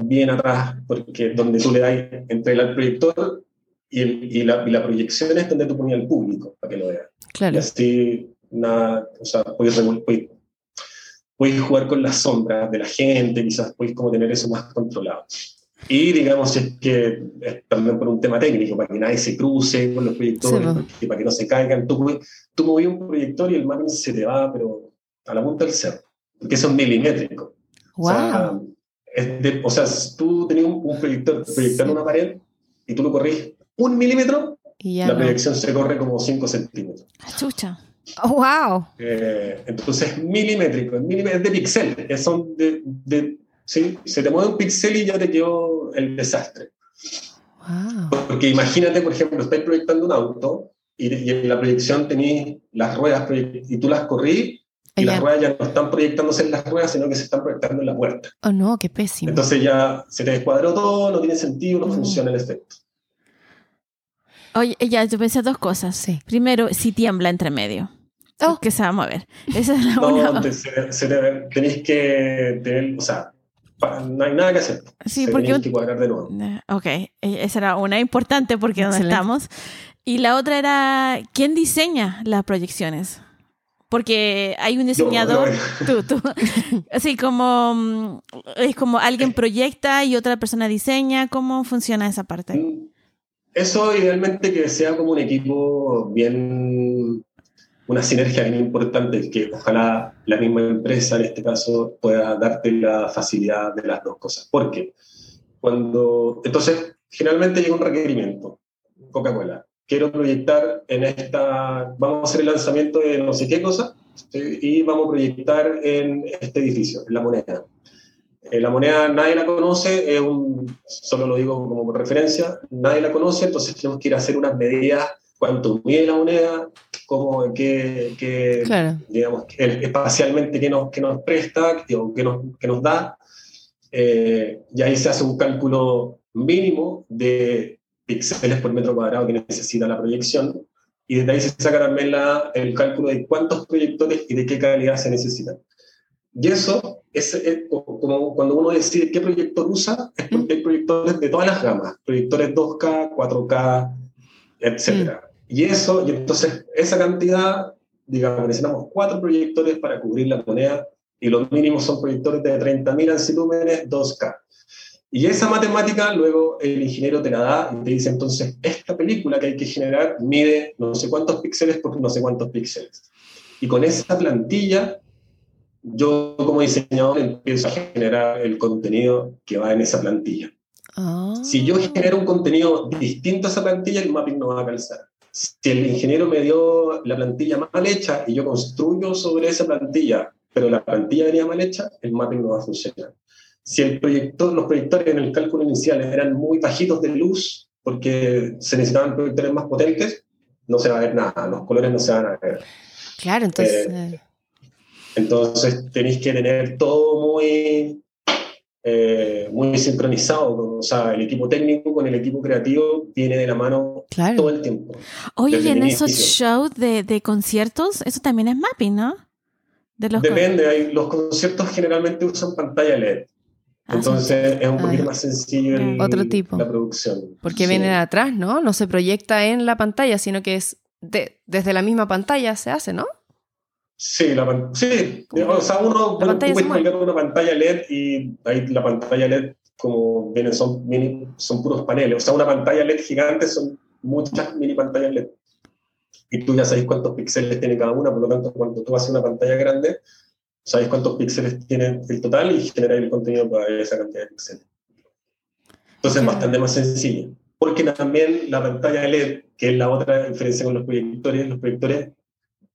C: bien atrás, porque donde tú le das entre el proyector y, el, y, la, y, la, proyección es donde tú ponías al público para que lo vea.
A: Claro.
C: Y así, nada, o sea, puedes, puedes, puedes, jugar con las sombras de la gente, quizás puedes como tener eso más controlado. Y digamos, es que es también por un tema técnico, para que nadie se cruce con los proyectores, para que no se caigan. Tú, tú movías un proyector y el mapping se te va, pero a la punta del cerro, porque eso es milimétrico.
A: Wow. O sea,
C: o sea, tú tenías un, proyector proyectando una pared y tú lo corrís un milímetro, la proyección se corre como 5 centímetros.
B: Chucha.
A: Oh, wow.
C: Eh, entonces, milimétrico, es de pixel, son de, de, ¿sí? Se te mueve un pixel y ya te quedó el desastre. Wow. Porque imagínate, por ejemplo, estás proyectando un auto y, y en la proyección tenéis las ruedas y tú las corrí y las ruedas ya no están proyectándose en las ruedas, sino que se están proyectando en la puerta.
A: Oh, no, qué pésimo.
C: Entonces ya se te descuadró todo, no tiene sentido, no mm. funciona el efecto.
B: Oye, ya, yo pensé dos cosas. Sí. Primero, si tiembla entre medio. Oh. Que se va a mover. Esa es la
C: no, tenéis que tener, o sea, no hay nada que hacer.
B: Sí, porque.
C: que cuadrar de nuevo.
B: Ok, e, esa era una importante porque donde estamos. Y la otra era, ¿quién diseña las proyecciones? Porque hay un diseñador, tú, tú, así como, mm, es como alguien proyecta y otra persona diseña, ¿cómo funciona esa parte? Mm,
C: eso idealmente que sea como un equipo bien, una sinergia bien importante, que ojalá la misma empresa en este caso pueda darte la facilidad de las dos cosas. Porque cuando, entonces, generalmente llega un requerimiento, Coca-Cola, quiero proyectar en esta, vamos a hacer el lanzamiento de no sé qué cosa y vamos a proyectar en este edificio, en la moneda. Eh, la moneda nadie la conoce, es un, solo lo digo como referencia, nadie la conoce, entonces tenemos que ir a hacer unas medidas, cuánto mide la moneda, cómo, qué, qué digamos, espacialmente qué nos, qué nos presta, o qué nos, qué nos da, eh, y ahí se hace un cálculo mínimo de píxeles por metro cuadrado que necesita la proyección, y desde ahí se saca también la, el cálculo de cuántos proyectores y de qué calidad se necesitan. Y eso es, como cuando uno decide qué proyector usa, es porque hay proyectores de todas las gamas, proyectores 2K, 4K, etc. Y eso, y entonces esa cantidad, digamos, necesitamos cuatro proyectores para cubrir la moneda y los mínimos son proyectores de 30.000 ansilúmenes 2K. Y esa matemática luego el ingeniero te la da y te dice entonces, esta película que hay que generar mide no sé cuántos píxeles por no sé cuántos píxeles. Y con esa plantilla, yo como diseñador empiezo a generar el contenido que va en esa plantilla. Ah. Si yo genero un contenido distinto a esa plantilla, el mapping no va a calzar. Si el ingeniero me dio la plantilla mal hecha y yo construyo sobre esa plantilla, pero la plantilla venía mal hecha, el mapping no va a funcionar. Si el proyector, los proyectores en el cálculo inicial eran muy bajitos de luz, porque se necesitaban proyectores más potentes, no se va a ver nada, los colores no se van a ver.
A: Claro, entonces...
C: Eh, eh. entonces tenéis que tener todo muy, eh, muy sincronizado. O sea, el equipo técnico con el equipo creativo viene de la mano todo el tiempo.
B: Oye, y en esos shows de, de, conciertos, eso también es mapping, ¿no?
C: Depende, hay, los conciertos generalmente usan pantalla LED. Ah, Entonces es un poquito ah, más sencillo
A: Otro tipo.
C: la producción.
A: Porque viene de atrás, ¿no? No se proyecta en la pantalla, sino que es desde la misma pantalla se hace, ¿no?
C: Sí, la sí. o sea, uno puede colgar una pantalla LED y ahí la pantalla LED, como vienen, son, mini, son puros paneles. O sea, una pantalla LED gigante son muchas mini pantallas LED. Y tú ya sabes cuántos píxeles tiene cada una, por lo tanto, cuando tú haces una pantalla grande, sabes cuántos píxeles tiene el total y generar el contenido para esa cantidad de píxeles. Entonces es bastante más sencillo. Porque también la pantalla LED, que es la otra diferencia con los proyectores, los proyectores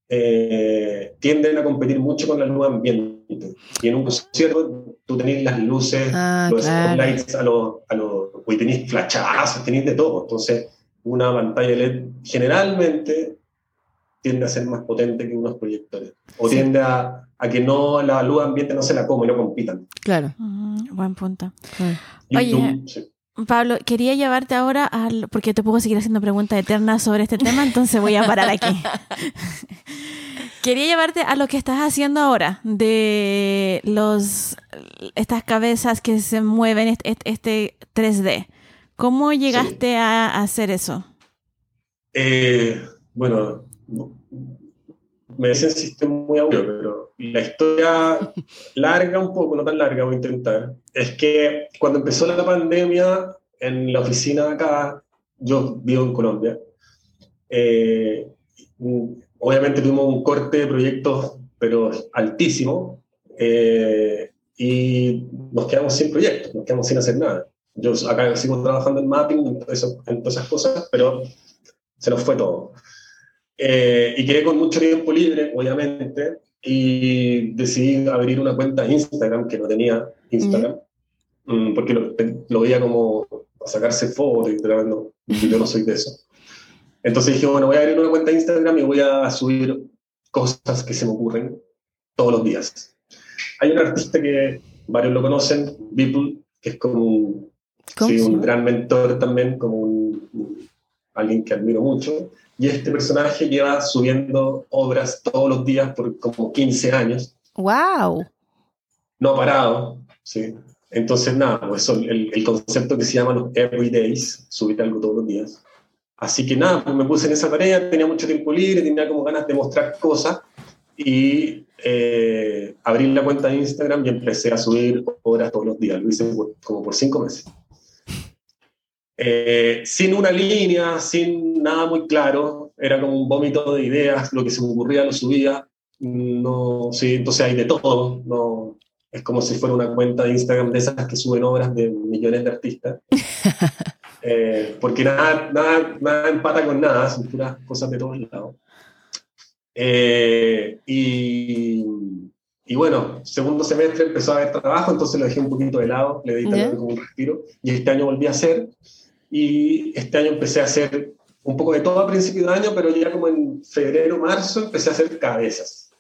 C: eh, tienden a competir mucho con la luz ambiente. Y en un concierto tú tenés las luces, ah, los lights a los, a los, y tenés flashazos, tenés de todo. Entonces, una pantalla LED generalmente tiende a ser más potente que unos proyectores. O tiende a, a, que no la luz ambiente no se la coma y no compitan.
A: Claro.
B: Mm, buen punto. Oye, Pablo, quería llevarte ahora al. porque te puedo seguir haciendo preguntas eternas sobre este tema, entonces voy a parar aquí. quería llevarte a lo que estás haciendo ahora, de los estas cabezas que se mueven, este, este 3D. ¿Cómo llegaste a hacer eso?
C: Eh, bueno, me dicen sistema muy aburrido, pero la historia larga un poco, no tan larga, voy a intentar, es que cuando empezó la pandemia, en la oficina de acá, yo vivo en Colombia, eh, obviamente tuvimos un corte de proyectos, pero altísimo, eh, y nos quedamos sin proyectos, nos quedamos sin hacer nada. Yo acá sigo trabajando en mapping, en todas esas cosas, pero se nos fue todo. Eh, y quedé con mucho tiempo libre, obviamente, y decidí abrir una cuenta de Instagram, que no tenía Instagram, mm, porque lo, veía como sacarse fotos y no, yo no soy de eso. Entonces dije, bueno, voy a abrir una cuenta de Instagram y voy a subir cosas que se me ocurren todos los días. Hay un artista que varios lo conocen, Beeple, que es como un, un gran mentor también, como un, alguien que admiro mucho. Y este personaje lleva subiendo obras todos los días por como 15 años.
A: ¡Wow!
C: No ha parado, sí. Entonces, nada, pues el, el, concepto que se llama los everydays, subir algo todos los días. Así que nada, pues me puse en esa tarea, tenía mucho tiempo libre, tenía como ganas de mostrar cosas y eh, abrí la cuenta de Instagram y empecé a subir obras todos los días. Lo hice como por cinco meses. Eh, sin una línea, sin nada muy claro, era como un vómito de ideas, lo que se me ocurría lo subía, no, sí, entonces hay de todo, no, es como si fuera una cuenta de Instagram de esas que suben obras de millones de artistas, eh, porque nada, nada, nada empata con nada, son puras cosas de todos lados. Eh, y, y, bueno, segundo semestre empezó a haber trabajo, entonces lo dejé un poquito de lado, le di como un respiro, y este año volví a hacer, y este año empecé a hacer un poco de todo a principio de año, pero ya como en febrero, marzo, empecé a hacer cabezas.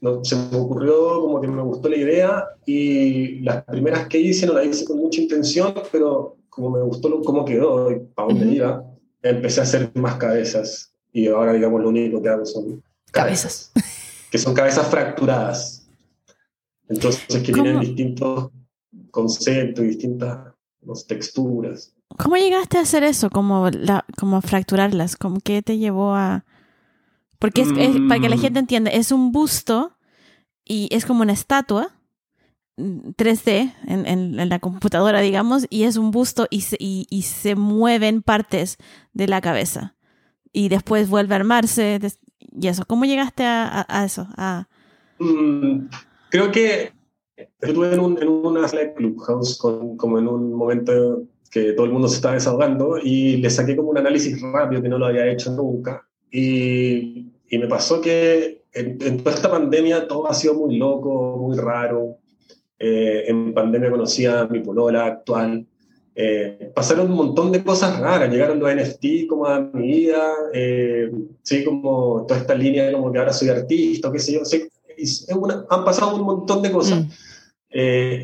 C: No, se me ocurrió como que me gustó la idea y las primeras que hice no las hice con mucha intención, pero como me gustó cómo quedó y para dónde iba, empecé a hacer más cabezas. Y ahora, digamos, lo único que hago son cabezas. que son cabezas fracturadas. Entonces, que tienen distintos conceptos, distintas texturas.
B: ¿Cómo llegaste a hacer eso? Como, la, como fracturarlas. ¿Cómo qué te llevó a...? Porque es, para que la mm. gente entienda, es un busto y es como una estatua 3D mm, en, en, la computadora, digamos, y es un busto y se, y, se mueven partes de la cabeza. Y después vuelve a armarse y eso. ¿Cómo llegaste a, a, eso? A...
C: Mm, creo que estuve en, un, en una sala de Clubhouse con, como en un momento que todo el mundo se estaba desahogando y le saqué como un análisis rápido que no lo había hecho nunca. Y, y me pasó que en, toda esta pandemia todo ha sido muy loco, muy raro. Eh, en pandemia conocí a mi polola actual. Eh, pasaron un montón de cosas raras, llegaron los NFT como a mi vida, eh, sí, como toda esta línea como que ahora soy artista, qué sé yo, sí, han pasado un montón de cosas mm.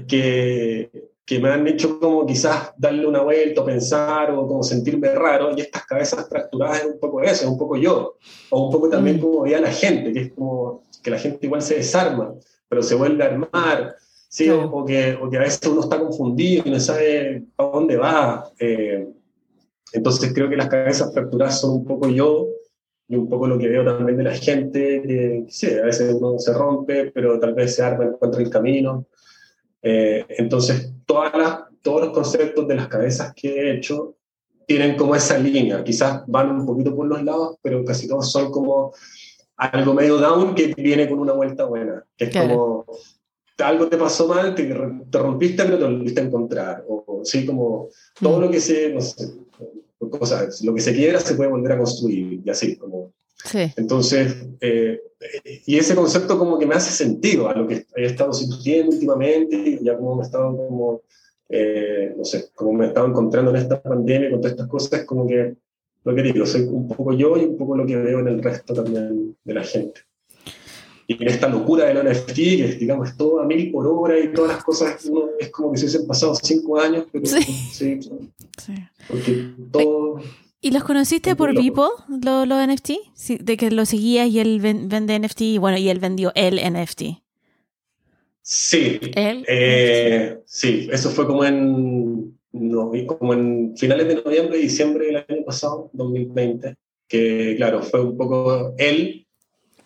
C: que, que me han hecho como quizás darle una vuelta, o pensar o como sentirme raro, y estas cabezas fracturadas es un poco eso, es un poco yo, o un poco también mm. como veía la gente, que es como que la gente igual se desarma, pero se vuelve a armar, ¿sí? O, que, o, que, a veces uno está confundido y no sabe a dónde va. Eh, entonces creo que las cabezas fracturadas son un poco yo, y un poco lo que veo también de la gente, que sí, a veces uno se rompe, pero tal vez se arma, encuentra el camino. Eh, entonces, todas las, todos los conceptos de las cabezas que he hecho tienen como esa línea. Quizás van un poquito por los lados, pero casi todos son como algo medio down que viene con una vuelta buena. Que es como algo te pasó mal, te, te, rompiste, pero te volviste a encontrar. O, sí, como todo mm. lo que se, no sé, cosas, lo que se quiera se puede volver a construir y así, como entonces, eh, y ese concepto como que me hace sentido a lo que he estado sintiendo últimamente, y ya como me he estado como, eh, no sé, como me he estado encontrando en esta pandemia con todas estas cosas, como que lo que digo, soy un poco yo y un poco lo que veo en el resto también de la gente. Y en esta locura del NFT, que digamos es todo a mil por hora y todas las cosas, es como que se hubiesen pasado cinco años, pero sí, sí, sí. porque todo...
B: ¿Y los conociste por Beeple, los, los NFT? de que lo seguías y él vende NFT y bueno, y él vendió el NFT.
C: Sí. ¿Él? Eh, sí, eso fue como en, como en finales de noviembre y diciembre del año pasado, 2020, que claro, fue un poco él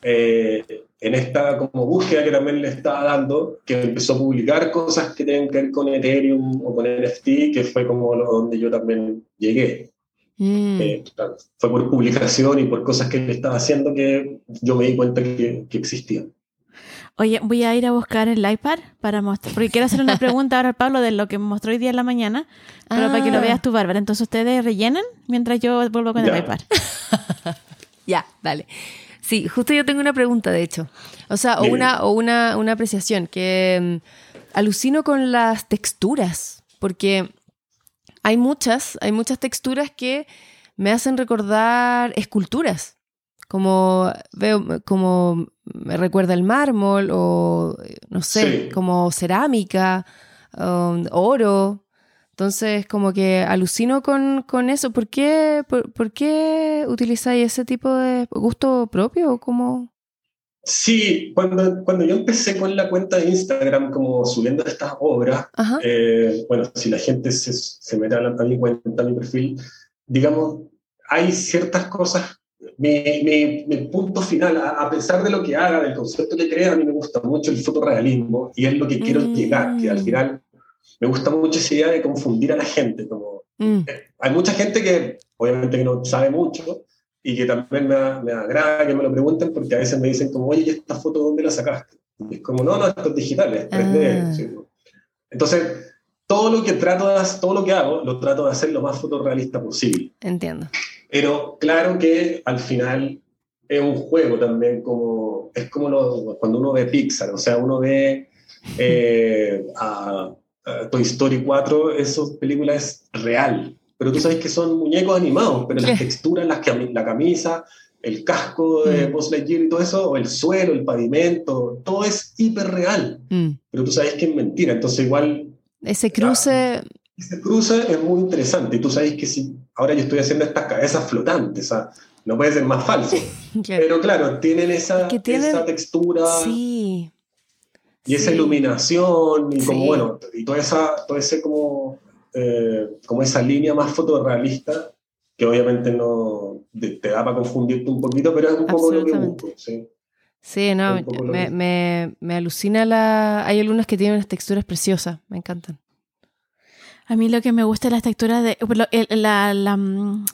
C: eh, en esta como búsqueda que también le estaba dando, que empezó a publicar cosas que tienen que ver con Ethereum o con NFT, que fue como lo, donde yo también llegué. Mm. Eh, fue por publicación y por cosas que él estaba haciendo que yo me di cuenta que, que existían.
B: Oye, voy a ir a buscar el iPad para mostrar, porque quiero hacer una pregunta ahora Pablo de lo que me mostró hoy día en la mañana, pero para que lo ah. veas tú, Bárbara. Entonces ustedes rellenan mientras yo vuelvo con el iPad.
A: ya, dale. Sí, justo yo tengo una pregunta, de hecho. O sea, o, una, o una, una apreciación, que mm, alucino con las texturas, porque hay muchas, hay muchas texturas que me hacen recordar esculturas, como veo, como me recuerda el mármol o no sé, como cerámica, um, oro. Entonces, como que alucino con, eso. ¿Por qué, por, qué utilizáis ese tipo de gusto propio? Como...
C: Sí, cuando, cuando yo empecé con la cuenta de Instagram como subiendo estas obras, eh, bueno, si la gente se, se mete a, mi cuenta, a mi perfil, digamos, hay ciertas cosas, mi, mi, mi punto final, a, pesar de lo que haga, del concepto que crea, a mí me gusta mucho el fotorrealismo y es lo que quiero mm. llegar, que al final me gusta mucho esa idea de confundir a la gente. Como, mm. eh, hay mucha gente que obviamente que no sabe mucho, y que también me, me, agrada que me lo pregunten porque a veces me dicen como, oye, ¿y esta foto dónde la sacaste? Y es como, no, no, esto es digital, es 3D. Ah. Entonces, todo lo que trato de, todo lo que hago, lo trato de hacer lo más fotorrealista posible.
A: Entiendo.
C: Pero claro que al final es un juego también, como, es como lo, cuando uno ve Pixar, o sea, uno ve eh, a, a Toy Story 4, esa película es real, pero tú sabes que son muñecos animados, pero las texturas, las, la camisa, el casco de mm. Buzz Lightyear y todo eso, o el suelo, el pavimento, todo es hiperreal, mm. pero tú sabes que es mentira, entonces igual...
A: Ese cruce...
C: ese cruce es muy interesante. Y tú sabes que si ahora yo estoy haciendo estas cabezas flotantes, o sea, no puede ser más falso, pero claro, tienen esa, esa textura...
A: Sí.
C: Y esa iluminación, y como bueno, y toda esa, todo ese como eh, como esa línea más fotorrealista, que obviamente no te, da para confundirte un poquito, pero es un poco lo que busco. Sí,
A: sí no, me, me, me, alucina la... Hay algunas que tienen unas texturas preciosas, me encantan.
B: A mí lo que me gusta es las texturas de... La, la, mm,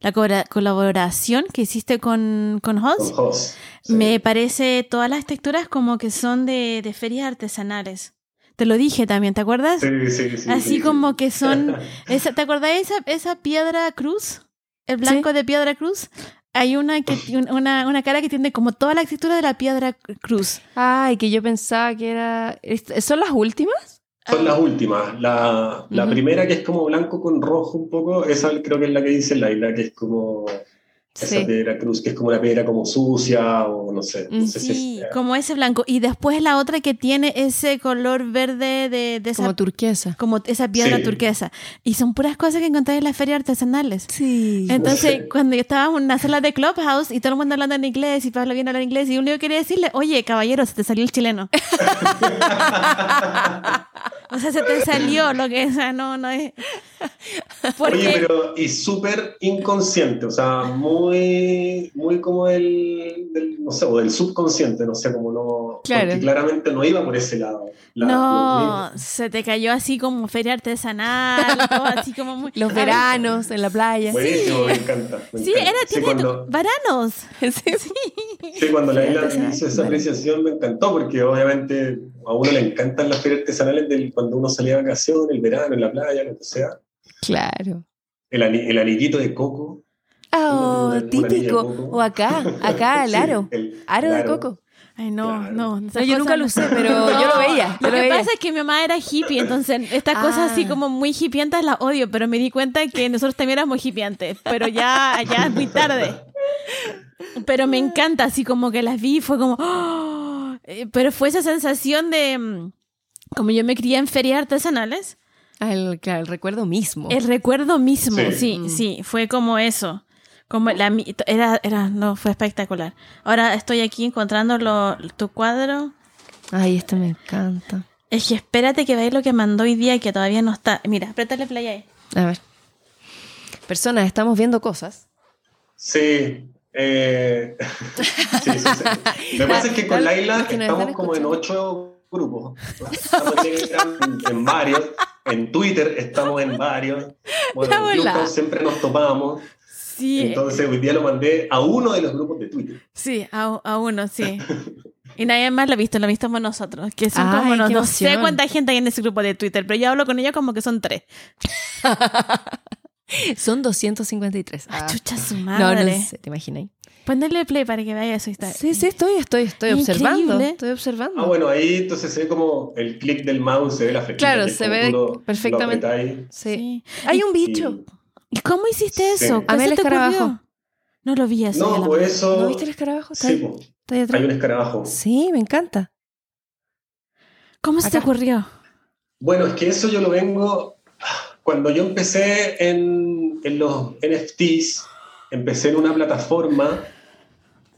B: la, colaboración que hiciste con, con Hoss, me parece todas las texturas como que son de, de ferias artesanales. Te lo dije también, ¿te acuerdas?
C: Sí, sí, sí.
B: Así como que son... Esa, ¿Te acordás esa, esa piedra cruz? El blanco de piedra cruz. hay una, que, una, una cara que tiene como toda la textura de la piedra cruz.
A: Ay, que yo pensaba que era... ¿Son las últimas?
C: Son las últimas. La, la primera que es como blanco con rojo un poco, esa creo que es la que dice Laila, que es como esa piedra cruz, que es como una piedra como sucia o no sé.
B: Mm, sí, como ese blanco. Y después la otra que tiene ese color verde de, de esa...
A: Como turquesa.
B: Como esa piedra turquesa. Y son puras cosas que encontré en las ferias artesanales.
A: Sí.
B: Entonces, cuando yo estaba en una sala de Clubhouse y todo el mundo hablando en inglés y Pablo viene a hablar inglés y uno quería decirle, oye, caballero, se te salió el chileno. o sea, se te salió lo que... O sea, no, no es...
C: Oye, pero y súper inconsciente, o sea, muy, muy como el, del, no sé, o del subconsciente, no sé, como no, claro. porque claramente no iba por ese lado.
B: no, se te cayó así como feria artesanal, así como muy...
A: Los veranos en la playa.
C: Buenísimo, me encanta.
B: sí, era, tiene cuando, veranos.
C: Sí. sí, cuando la isla hizo esa apreciación me encantó, porque obviamente a uno le encantan las ferias artesanales del, cuando uno salía de vacaciones, el verano, en la playa, lo que sea.
A: Claro.
C: El, el anillito de coco.
A: Oh, típico. O acá, acá el aro. el, aro de coco.
B: Ay, no, no.
A: yo nunca lo usé, pero yo lo veía.
B: lo,
A: que
B: pasa es que mi mamá era hippie, entonces estas cosas así ah. como muy hippieantes las odio, pero me di cuenta que nosotros también éramos hippieantes, pero ya, ya es muy tarde. Pero me encanta, así como que las vi, fue como... ¡oh! Eh, pero fue esa sensación de... Mm, como yo me crié en ferias artesanales,
A: Ah, el, el recuerdo mismo.
B: El recuerdo mismo, sí, mm. sí, fue como eso. Como la, era, era, no, fue espectacular. Ahora estoy aquí encontrando tu cuadro.
A: Ay, esto me encanta.
B: Es que espérate que veáis lo que mandó hoy día y que todavía no está. Mira, apriétale play ahí.
A: A ver. Personas, estamos viendo cosas.
C: Sí. Eh... sí, sí, sí. Lo que pasa es que con Laila estamos como en ocho grupos. Estamos en varios. En Twitter estamos en varios. Bueno, en siempre nos topamos. Sí. Entonces hoy día lo mandé a uno de los grupos de Twitter.
B: Sí, a, a uno, sí. Y nadie más lo ha visto, lo visto nosotros. Que son como no sé cuánta gente hay en ese grupo de Twitter, pero yo hablo con ellos como que son tres.
A: son 253.
B: Ah, chucha su madre.
A: No, no sé, te imaginas.
B: Ponle play para que vea eso.
A: Sí, sí, estoy, estoy, estoy observando. Estoy observando.
C: Ah, bueno, ahí entonces se ve como el clic del mouse, se ve la
A: flechita. Claro, se ve perfectamente. sí. Hay un bicho.
B: ¿Y cómo hiciste eso? A ver el escarabajo. No lo vi eso.
C: No, pues eso.
A: ¿No viste el escarabajo?
C: sí, hay un escarabajo.
A: Sí, me encanta.
B: ¿Cómo se te ocurrió?
C: Bueno, es que eso yo lo vengo. Cuando yo empecé en, en los NFTs, empecé en una plataforma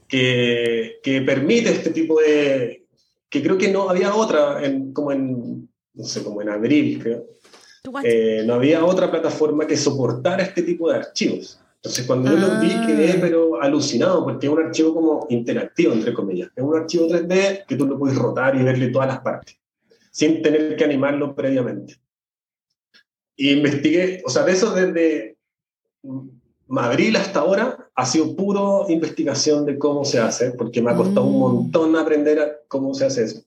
C: que, que, permite este tipo de... que creo que no había otra, en, como en, no sé, como en abril, creo. Eh, no había otra plataforma que soportara este tipo de archivos. Entonces cuando yo lo vi ah. quedé pero alucinado porque es un archivo como interactivo, entre comillas. Es un archivo 3D que tú lo puedes rotar y verle todas las partes, sin tener que animarlo previamente. Y investigué, o sea, de eso desde Madrid hasta ahora ha sido puro investigación de cómo se hace, porque me ha costado un mm. montón aprender cómo se hace eso.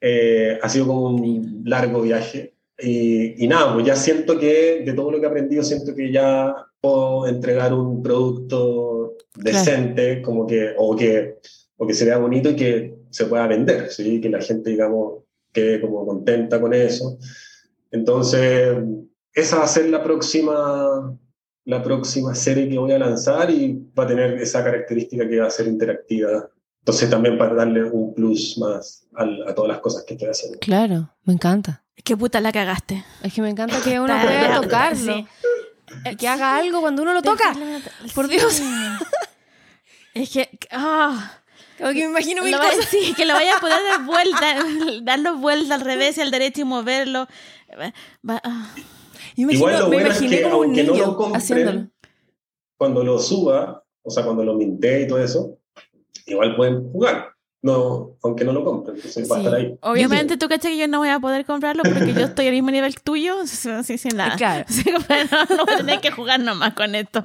C: Eh, ha sido como un largo viaje. Y, nada, pues ya siento que de todo lo que he aprendido, siento que ya puedo entregar un producto decente, como que, o, que, o que se vea bonito y que se pueda vender, ¿sí? que la gente, digamos, quede como contenta con eso. Entonces, esa va a ser la próxima la próxima serie que voy a lanzar y va a tener esa característica que va a ser interactiva. Entonces también para darle un plus más a, todas las cosas que estoy haciendo.
A: Claro, me encanta.
B: Qué puta la cagaste.
A: Es que me encanta que uno pueda tocarlo. Que haga algo cuando uno lo toca. Por Dios.
B: es que... Ah.
A: Como que me imagino
B: mil cosas. Sí, que lo vaya a poder dar vuelta, darlo vuelta al revés y al derecho y moverlo. Va, ah.
C: Igual lo bueno es que aunque no lo compren, cuando lo suba, o sea, cuando lo minte y todo eso, igual pueden jugar. No, aunque no lo compren, entonces va a estar ahí.
B: Obviamente tú caché que yo no voy a poder comprarlo porque yo estoy al mismo nivel tuyo, así sin nada. Claro. no, voy a tener que jugar nomás con esto.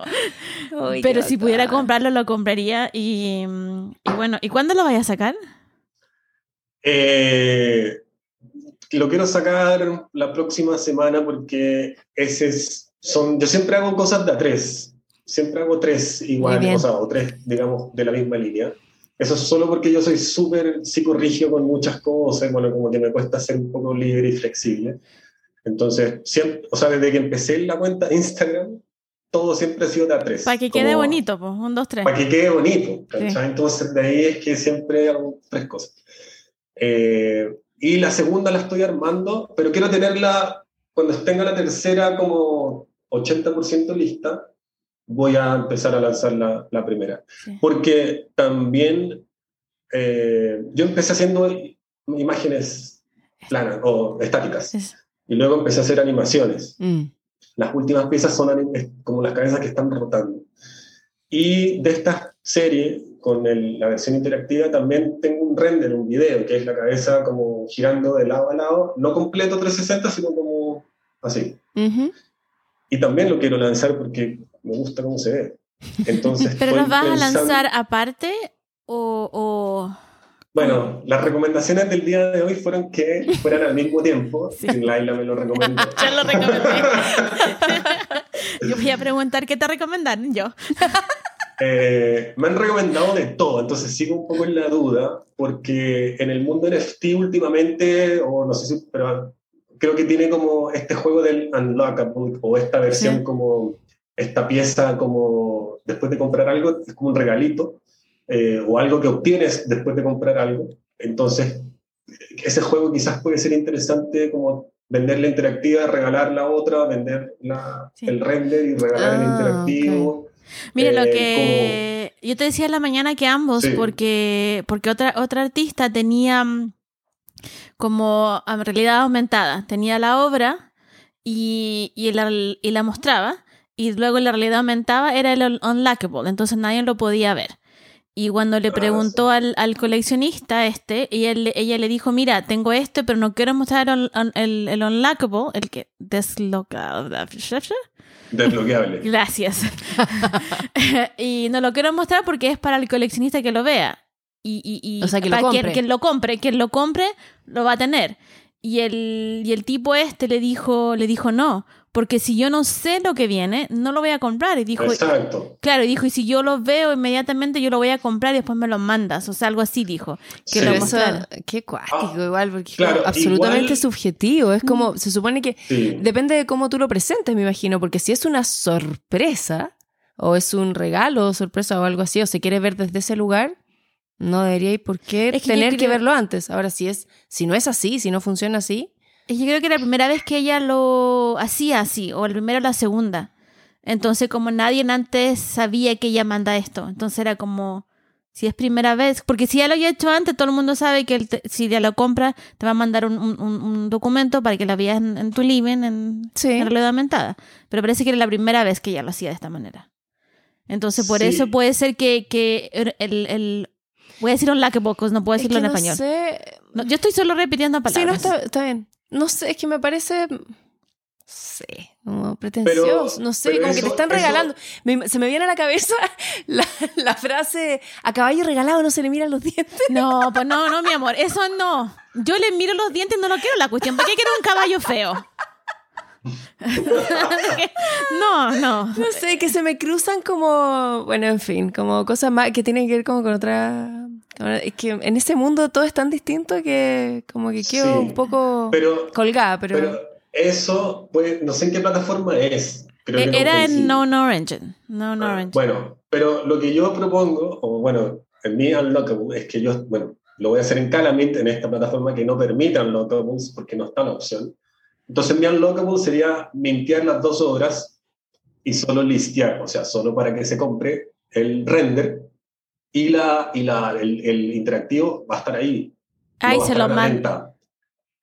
B: Pero si pudiera comprarlo, lo compraría. Y, y bueno, ¿y cuándo lo vaya a sacar?
C: Eh, lo quiero sacar la próxima semana porque ese es, son, yo siempre hago cosas de a tres. siempre hago tres
A: bien.
C: o sea, o tres, digamos, de la misma línea. Eso es solo porque yo soy súper psicorrígido con muchas cosas, bueno, como que me cuesta ser un poco libre y flexible. Entonces, siempre, o sea, desde que empecé la cuenta de Instagram, todo siempre ha sido de a tres.
B: Para que quede
C: Como-
B: bonito, pues, un, dos, tres.
C: Para que quede bonito. ¿cachai? Entonces, de ahí es que siempre hago tres cosas. Eh, y la segunda la estoy armando, pero quiero tenerla, cuando tenga la tercera como 80% lista, voy a empezar a lanzar la, la primera.
B: Sí.
C: Porque también eh, yo empecé haciendo imágenes planas o estáticas
B: Es-
C: y luego empecé a hacer animaciones.
A: Mm.
C: Las últimas piezas son como las cabezas que están rotando. Y de esta serie, con el- la versión interactiva, también tengo un render, un video, que es la cabeza como girando de lado a lado, no completo 360, sino como así.
A: Ujú.
C: Y también lo quiero lanzar porque me gusta cómo se ve. Entonces,
B: ¿Pero los vas a lanzar aparte o...? o-
C: Bueno, las recomendaciones del día de hoy fueron que fueran al mismo tiempo.
B: Sí.
C: y Laila me lo recomendó.
B: Yo lo recomendé. Yo voy a preguntar qué te recomendaron yo.
C: Eh, me han recomendado de todo, entonces sigo un poco en la duda, porque en el mundo NFT últimamente, o no sé si, pero creo que tiene como este juego del Unlockable, o esta versión
B: Sí.
C: como, esta pieza como, después de comprar algo, es como un regalito, eh, o algo que obtienes después de comprar algo. Entonces, ese juego quizás puede ser interesante como vender la interactiva, regalar la otra, vender la-
B: Sí.
C: el render y regalar el
A: Ah,
C: interactivo.
B: Mire, lo
C: Eh,
B: que yo te decía en la mañana que ambos,
C: Sí.
B: porque, porque otra, otra artista tenía mm, como realidad aumentada, tenía la obra y, y, la, y la mostraba, y luego la realidad aumentada era el un- unlockable, entonces nadie lo podía ver. Y cuando le
C: Ah,
B: preguntó al, al coleccionista este, y él, ella le dijo, mira, tengo esto, pero no quiero mostrar el, el, el unlockable, el que desloca...
C: Desbloqueable.
B: Gracias. y no lo quiero mostrar porque es para el coleccionista que lo vea. Y, y, y
A: O sea, que lo
B: para quien,
A: compre.
B: quien lo compre, quien lo compre, lo va a tener. Y el, y el tipo este le dijo, le dijo no, porque si yo no sé lo que viene, no lo voy a comprar. Y dijo,
C: Exacto.
B: claro, y dijo, y si yo lo veo inmediatamente, yo lo voy a comprar y después me lo mandas. O sea, algo así dijo. Que
C: Sí.
B: lo
A: eso, qué cuático
C: Ah,
A: igual, porque es
C: claro,
A: absolutamente
C: igual-
A: subjetivo. Es como, se supone que
C: Sí.
A: depende de cómo tú lo presentes, me imagino, porque si es una sorpresa o es un regalo, sorpresa o algo así, o se quiere ver desde ese lugar, no deberíais por qué
B: Es que yo
A: tener que verlo antes. Ahora, si es, si no es así, si no funciona así,
B: Y Yo creo que era la primera vez que ella lo hacía así, o la primera o la segunda. Entonces, como nadie antes sabía que ella manda esto, entonces era como, si es primera vez, porque si ya lo había hecho antes, todo el mundo sabe que el te- si ya lo compra, te va a mandar un, un- un- documento para que la veas en, en tu living, en,
A: Sí.
B: en realidad aumentada. Pero parece que era la primera vez que ella lo hacía de esta manera. Entonces, por
C: Sí.
B: eso puede ser que, que el, el- Voy a decir un laque pocos, no puedo
A: es
B: decirlo
A: que
B: en
A: no
B: español.
A: sé.
B: No, yo estoy solo repitiendo palabras.
A: Sí, no está, está bien. No sé, es que me parece. No sé, como pretencioso. no sé, como que te están
C: eso-
A: regalando. Me- se me viene a la cabeza la, la frase: a caballo regalado no se le miran los dientes.
B: No, pues no, no, mi amor, eso no. Yo le miro los dientes y no lo quiero la cuestión. ¿Para qué quiero un caballo feo? No, no.
A: No sé, que se me cruzan como. Bueno, en fin, como cosas más que tienen que ver como con otra. Es que en ese mundo todo es tan distinto que como que quedo
C: Sí,
A: un poco
C: Pero,
A: colgada, pero.
C: pero eso, pues, no sé en qué plataforma es. Creo que no
B: E-, Era en No No Engine. No No
C: Ah,
B: Engine.
C: Bueno, pero lo que yo propongo, o bueno, en mi Unlockable, es que yo, bueno, lo voy a hacer en Calamint, en esta plataforma que no permite Unlockables, porque no está la opción. Entonces mi Unlockable sería mintear las dos obras y solo listear, o sea, solo para que se compre el render y, la, y la, el, el interactivo va a estar ahí.
B: Ahí
C: no
B: se lo
C: a la
B: mando.
C: venta.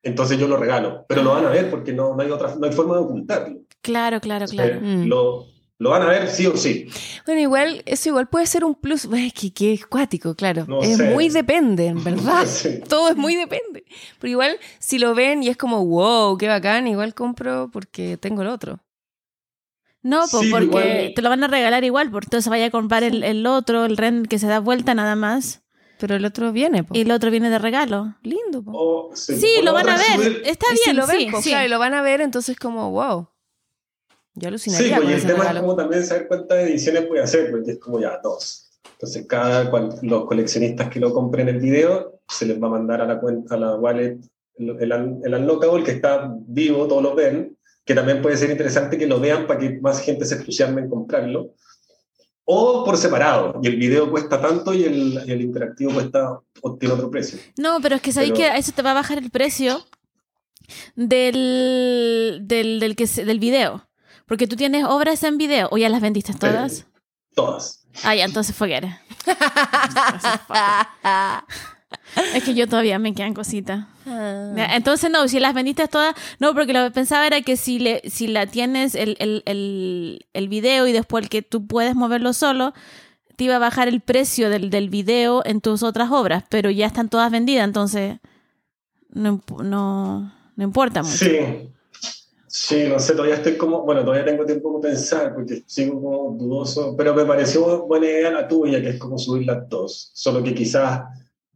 C: Entonces yo lo regalo, pero lo van a ver porque no, no, hay, otra, no hay forma de ocultarlo.
B: Claro, claro, claro.
C: Eh,
A: Mm.
C: lo, lo van a ver sí o sí.
A: Bueno, igual, eso igual puede ser un plus. Es que, que es cuático, claro.
C: No
A: es
C: sé.
A: muy depende, en verdad.
C: Sí.
A: Todo es muy depende. Pero igual, si lo ven y es como, wow, qué bacán, igual compro porque tengo el otro.
B: No, pues
C: Sí,
B: porque
C: igual-
B: te lo van a regalar igual, porque entonces vaya a comprar el, el otro, el rent que se da vuelta nada más,
A: Pero el otro viene, po.
B: y el otro viene de regalo.
A: Lindo, po.
C: O- sí,
B: Sí, lo van a ver. Está
A: si
B: bien,
A: lo ven,
B: sí,
A: po,
B: sí.
A: claro, y lo van a ver, entonces como, wow. Yo
C: Sí,
A: alucinaría
C: pues
A: con
C: y el
A: ese
C: tema es
A: regalo.
C: como también saber cuántas ediciones puede hacer, porque es como ya dos. Entonces, cada cual- los coleccionistas que lo compren el video, se les va a mandar a la cuenta, a la wallet, el, el, el unlockable que está vivo, todos lo ven, que también puede ser interesante que lo vean para que más gente se entusiasme en comprarlo. O por separado, y el video cuesta tanto y el, y el interactivo cuesta, tiene otro precio.
B: No, pero es que sabéis que eso te va a bajar el precio del, del, del, que del video. Porque tú tienes obras en video. ¿O ya las vendiste todas?
C: Todas.
B: Ah, ya, entonces it. Es que yo todavía me quedan cositas. Ya, Entonces, no, si las vendiste todas, no, porque lo que pensaba era que si, le, si la tienes el, el, el, el video y después el que tú puedes moverlo solo, te iba a bajar el precio del, del video en tus otras obras, pero ya están todas vendidas, entonces no, no, no importa mucho.
C: Sí. Sí, no sé, todavía estoy como, bueno, todavía tengo tiempo para pensar porque sigo como dudoso, pero me pareció buena idea la tuya, que es como subir las dos. Solo que quizás,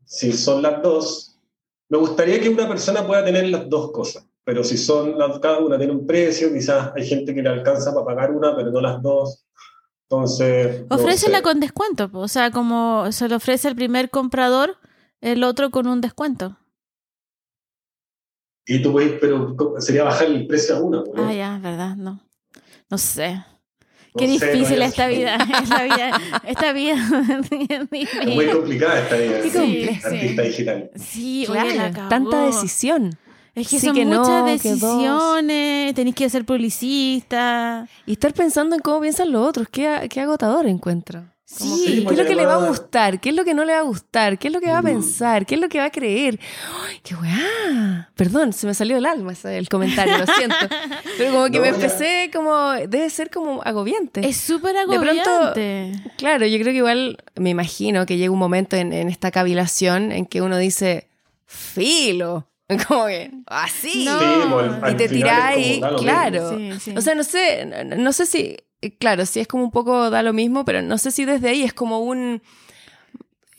C: si son las dos, me gustaría que una persona pueda tener las dos cosas, pero si son las, cada una tiene un precio, quizás hay gente que le alcanza para pagar una, pero no las dos. Entonces. no
B: Ofrécela
C: sé.
B: con descuento, o sea, como se lo ofrece el primer comprador, el otro con un descuento.
C: Y tú puedes, pero sería bajar el precio a una. ¿no?
B: Ah, ya, ¿verdad? No. No sé.
C: No
B: Qué
C: sé,
B: difícil
C: todavía-
B: esta vida. Esta vida. Esta vida.
C: Es muy complicada esta vida.
B: Sí,
C: sí,
B: sí.
C: artista digital.
B: Sí, oye, la
A: tanta decisión.
B: Es que
A: Sí
B: son
A: que no,
B: muchas decisiones. Tenéis que ser publicista.
A: Y estar pensando en cómo piensan los otros, qué, qué agotador encuentro. Como,
B: Sí,
A: ¿Qué es lo que le va a gustar? ¿Qué es lo que no le va a gustar? ¿Qué es lo que va a
C: Mm.
A: pensar? ¿Qué es lo que va a creer? ¡Ay, qué weá! Perdón, se me salió del alma ese- el comentario, lo siento. Pero como que
C: No,
A: me empecé como... Debe ser como agobiante.
B: Es súper
A: pronto-
B: agobiante.
A: Claro, yo creo que igual me imagino que llega un momento en, en esta cavilación en que uno dice, filo. Como que, así.
B: No.
C: Sí, al
A: y te
C: lo
A: claro.
B: Sí, sí.
A: O sea, no sé, no, no sé si, claro, sí es como un poco da lo mismo, pero no sé si desde ahí es como un,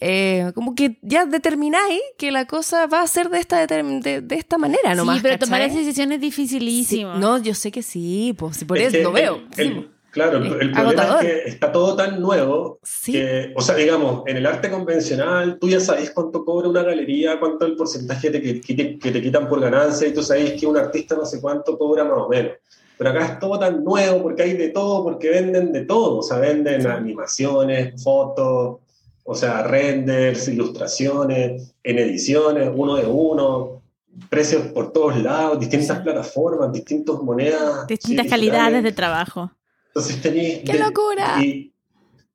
A: eh, como que ya determináis que la cosa va a ser de esta, de, de esta manera nomás.
B: sí, pero tomar
A: ¿cachai?
B: esa decisión es
A: Sí,
B: dificilísimo.
A: no, yo sé que sí, pues si por
C: Es
A: eso lo veo.
C: el-
A: sí.
C: Claro, el, problema
A: agotador.
C: es que está todo tan nuevo
A: Sí.
C: que, o sea, digamos, en el arte convencional tú ya sabes cuánto cobra una galería, cuánto es el porcentaje de que, que te, que te quitan por ganancia y tú sabes que un artista no sé cuánto cobra más o menos. Pero acá es todo tan nuevo porque hay de todo, porque venden de todo, o sea, venden animaciones, fotos, o sea, renders, ilustraciones, en ediciones, uno de uno, precios por todos lados, distintas plataformas, distintas monedas.
B: Distintas calidades de trabajo.
C: Entonces tenéis...
A: ¡Qué locura!
C: Y,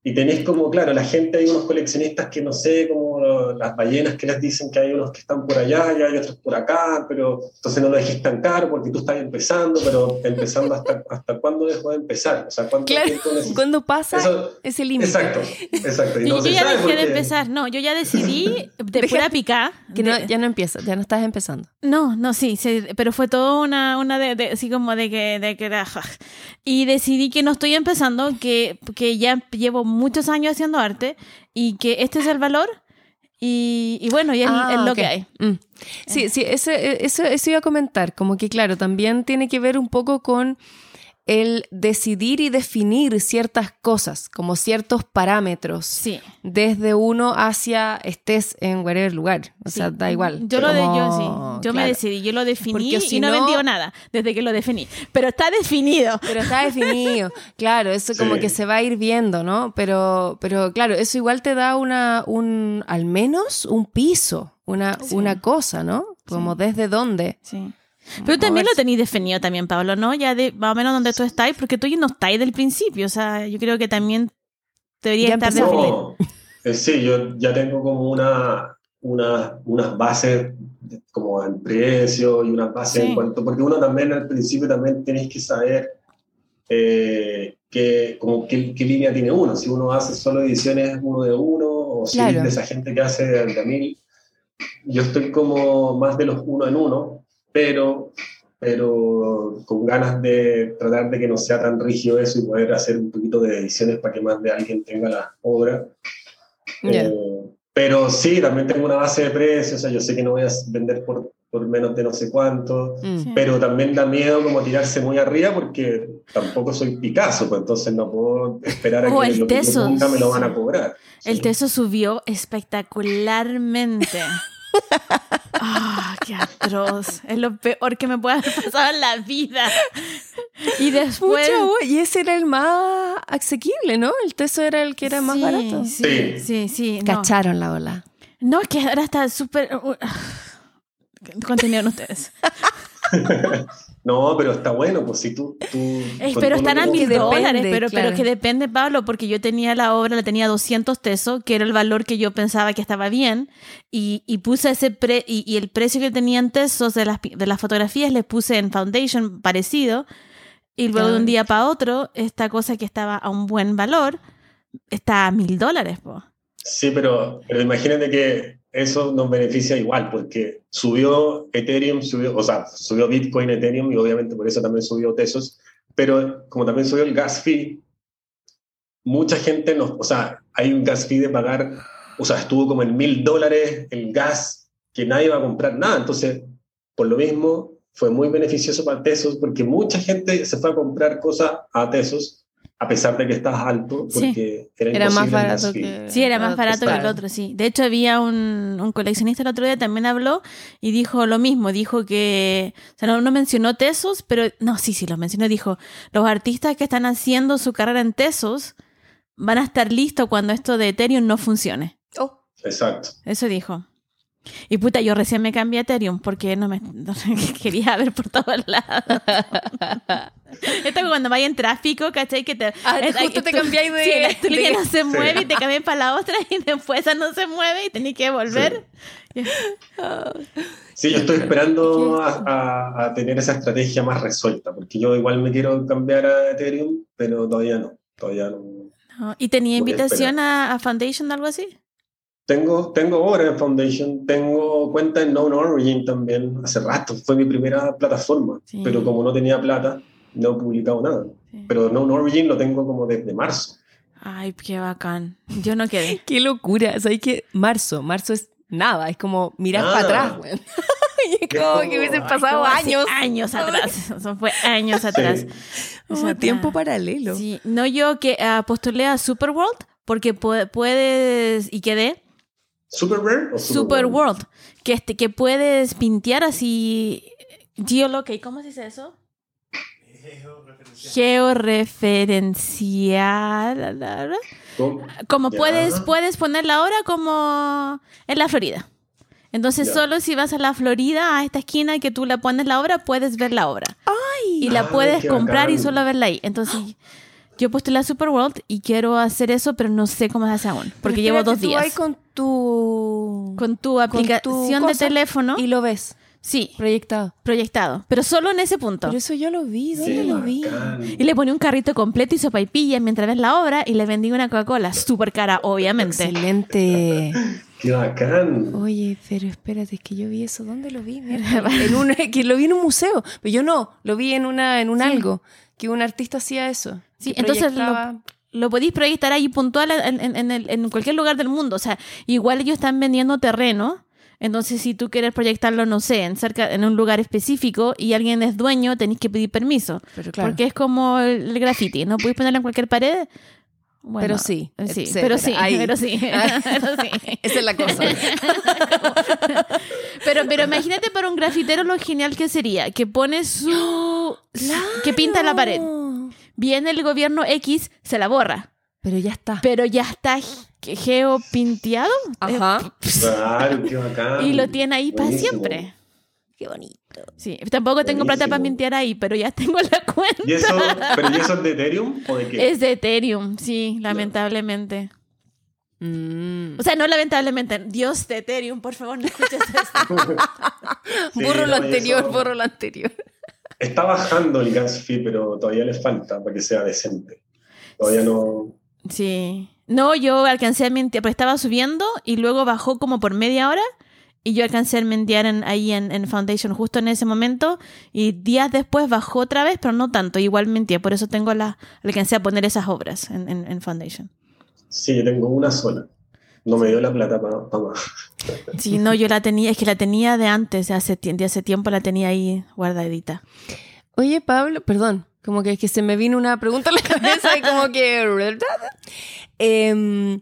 C: y tenéis como, claro, la gente, hay unos coleccionistas que no sé, como las ballenas que les dicen que hay unos que están por allá y hay otros por acá, pero entonces no lo dejéis tan caro porque tú estás empezando, pero empezando hasta, hasta cuándo dejo de empezar, o sea, cuánto
A: Claro, cuando pasa
C: Eso-
A: ese límite.
C: Exacto, exacto. Y
B: Yo,
C: no
B: yo ya dejé de
C: porque-
B: empezar. No, yo ya decidí de
A: Deja-
B: pura pica.
A: Que no,
B: de-
A: ya no empiezas, ya no estás empezando.
B: No, no, sí, sí, pero fue todo una, una de, de- así como de que, de que era, y decidí que no estoy empezando, que, que ya llevo muchos años haciendo arte y que este es el valor y, y bueno, y es,
A: Ah,
B: es lo que hay.
A: Mm. Sí, sí, ese- eso, eso iba a comentar, como que claro, también tiene que ver un poco con el decidir y definir ciertas cosas, como ciertos parámetros,
B: Sí.
A: desde uno hacia estés en whatever lugar, o sea, da igual.
B: Yo lo de, yo
A: Como,
B: sí, yo me decidí, yo lo definí
A: Porque si
B: y no,
A: no-
B: vendió nada desde que lo definí, pero está definido.
A: Pero está definido, claro, eso como
C: Sí.
A: que se va a ir viendo, ¿no? Pero, pero claro, eso igual te da una, un, al menos un piso, una,
B: Sí.
A: una cosa, ¿no? Como desde dónde.
B: Sí. Pero también lo tenéis definido también, Pablo, ¿no? Ya de más o menos donde tú estáis, porque tú ya no estáis del principio, o sea, yo creo que también debería
A: Ya
B: estar definido.
C: No, eh, sí, yo ya tengo como una, una, unas bases de- como en precio y unas bases
B: Sí.
C: en cuanto, porque uno también al principio también tenéis que saber eh, qué, como qué, qué línea tiene uno, si uno hace solo ediciones uno de uno o si
A: Claro.
C: es de esa gente que hace de, de mil. Yo estoy como más de los uno en uno, pero, pero con ganas de tratar de que no sea tan rígido eso y poder hacer un poquito de ediciones para que más de alguien tenga la obra.
A: Ya.
C: Eh, Pero sí, también tengo una base de precios, o sea, yo sé que no voy a vender por, por menos de no sé cuánto,
A: Mm.
B: Sí.
C: pero también da miedo como tirarse muy arriba porque tampoco soy Picasso, pues entonces no puedo esperar a
B: Oh,
C: que
B: el
C: lo que yo
B: Tesos.
C: ponga me lo van a cobrar.
B: El
C: Sí.
B: teso subió espectacularmente. Ah, qué atroz. Es lo peor que me puede haber pasado en la vida. Y después.
A: Pucha, y ese era el más asequible, ¿no? El teso era el que era más
B: Sí,
A: barato.
B: Sí,
C: Sí.
B: sí, sí. No.
A: Cacharon la ola.
B: No, es que ahora está súper. uh, Continúen ustedes.
C: No, pero está bueno, pues si tú...
B: pero están a mil dólares, pero,
A: claro.
B: pero que depende, Pablo, porque yo tenía la obra, la tenía 200 pesos, que era el valor que yo pensaba que estaba bien, y, y puse ese pre, y, y el precio que tenían tesos de las, de las fotografías les puse en Foundation parecido, y luego de un día para otro, esta cosa que estaba a un buen valor, está a mil dólares, po.
C: Sí, pero, pero imagínate que eso nos beneficia igual, porque subió Ethereum, subió, o sea, subió Bitcoin, Ethereum, y obviamente por eso también subió Tesos, pero como también subió el gas fee, mucha gente nos, o sea, hay un gas fee de pagar, o sea, estuvo como en mil dólares el gas, que nadie va a comprar nada, entonces, por lo mismo, fue muy beneficioso para Tesos, porque mucha gente se fue a comprar cosas a Tesos, a pesar de que estás alto,
B: Sí.
C: porque era,
A: Era más barato que...
B: Sí, era más
A: Ah,
B: barato que el otro, sí. De hecho, había un, un coleccionista el otro día también habló y dijo lo mismo. Dijo que, o sea, no, no mencionó Tesos, pero no, sí, sí, lo mencionó. Dijo, los artistas que están haciendo su carrera en Tesos van a estar listos cuando esto de Ethereum no funcione.
A: Oh,
C: Exacto.
B: Eso dijo. Y puta, yo recién me cambié a Ethereum porque no me quería ver por todos lados. Esto es cuando vaya en tráfico, ¿cachai? Que te,
A: Ah,
B: es-
A: justo te cambiáis de-
B: Sí, la
A: de-
B: no se mueve y
C: Sí.
B: te cambias para la otra y después esa no se mueve y tenés que volver.
C: Sí, yo estoy esperando a, a- a tener esa estrategia más resuelta, porque yo igual me quiero cambiar a Ethereum, pero todavía no. Todavía no.
B: No, ¿Y tenía
C: Voy
B: invitación a, a Foundation o algo así?
C: Tengo, tengo obra en Foundation, tengo cuenta en Known Origin también, hace rato, fue mi primera plataforma,
B: Sí.
C: pero como no tenía plata, no he publicado nada.
B: Sí.
C: Pero Known Origin lo tengo como desde marzo.
B: Ay, qué bacán. Yo no quedé.
A: qué locura. ¿Sabes qué? Marzo. Marzo es nada. Es como mirar para atrás, güey. Y es como que hubiesen pasado años.
B: Años atrás. Eso fue años atrás.
A: Tiempo paralelo.
B: Sí, no yo que ah, postulé a Superworld porque pu- puedes y quedé
C: ¿Super Rare o Super,
B: Superworld, que este que puedes pintear así geolocate, ¿cómo se dice eso? Georreferencial. Como puedes puedes poner la hora como en la Florida. Entonces solo si vas a la Florida, a esta esquina que tú le pones la obra, puedes ver la obra. y la
C: Ay,
B: puedes comprar y solo verla ahí. Entonces, yo postulé a Superworld y quiero hacer eso, pero no sé cómo se hace aún, porque llevo dos
A: tú
B: días.
A: ahí con tu...
B: Con tu aplicación de teléfono,
A: Y lo ves
B: sí,
A: proyectado.
B: proyectado, pero solo en ese punto.
A: Pero eso yo lo vi. ¿Dónde lo vi?
B: Y le ponía un carrito completo y sopaipillas mientras ves la obra y le vendí una Coca-Cola, súper cara, obviamente.
A: Excelente.
C: ¡Qué bacán!
A: Oye, pero espérate, es que yo vi eso. ¿Dónde lo vi? Mierda. en un, que lo vi en un museo. Pero yo no, lo vi en una en un
B: Sí.
A: algo. Que un artista hacía eso.
B: Sí, entonces lo- Lo podéis proyectar ahí puntual en, en- en el- en cualquier lugar del mundo. O sea, igual ellos están vendiendo terreno. Entonces, si tú quieres proyectarlo, no sé, en cerca, en un lugar específico y alguien es dueño, tenéis que pedir permiso.
A: Pero claro.
B: Porque es como el, graffiti, ¿no? Podéis ponerlo en cualquier pared. Bueno,
A: Pero sí,
B: Sí,
A: etcétera,
B: pero sí,
A: ahí.
B: pero sí. pero sí.
A: Esa es la cosa.
B: Pero, pero imagínate para un grafitero lo genial que sería, que pone su... que pinta la pared. Viene el gobierno X, se la borra.
A: Pero ya está.
B: Pero ya está geopinteado.
A: Ajá.
C: Claro, qué bacán.
B: Y lo tiene ahí para
C: Buenísimo.
B: siempre.
A: Qué bonito.
B: Sí, tampoco tengo plata para pintear ahí, pero ya tengo la cuenta.
C: ¿Y eso, ¿Pero ¿y eso es de Ethereum o de qué?
B: Es de Ethereum, sí, lamentablemente.
A: Mm.
B: O sea, no lamentablemente. Dios de Ethereum, por favor, no escuches esto.
C: Sí,
A: borro lo
C: no,
A: anterior,
C: eso-
A: borro lo anterior.
C: Está bajando el gas fee, pero todavía le falta para que sea decente. Todavía no.
B: Sí. No, yo alcancé a mentir, pero estaba subiendo y luego bajó como por media hora y yo alcancé a mentir en, ahí en, en Foundation justo en ese momento y días después bajó otra vez, pero no tanto, igual mentía, por eso tengo la, alcancé a poner esas obras en, en, en Foundation.
C: Sí, yo tengo una sola. no me dio la plata para más.
B: Sí, no, yo la tenía, es que la tenía de antes, de hace, de hace tiempo la tenía ahí guardadita.
A: Oye, Pablo, perdón, como que, que se me vino una pregunta a la cabeza y como que... Em,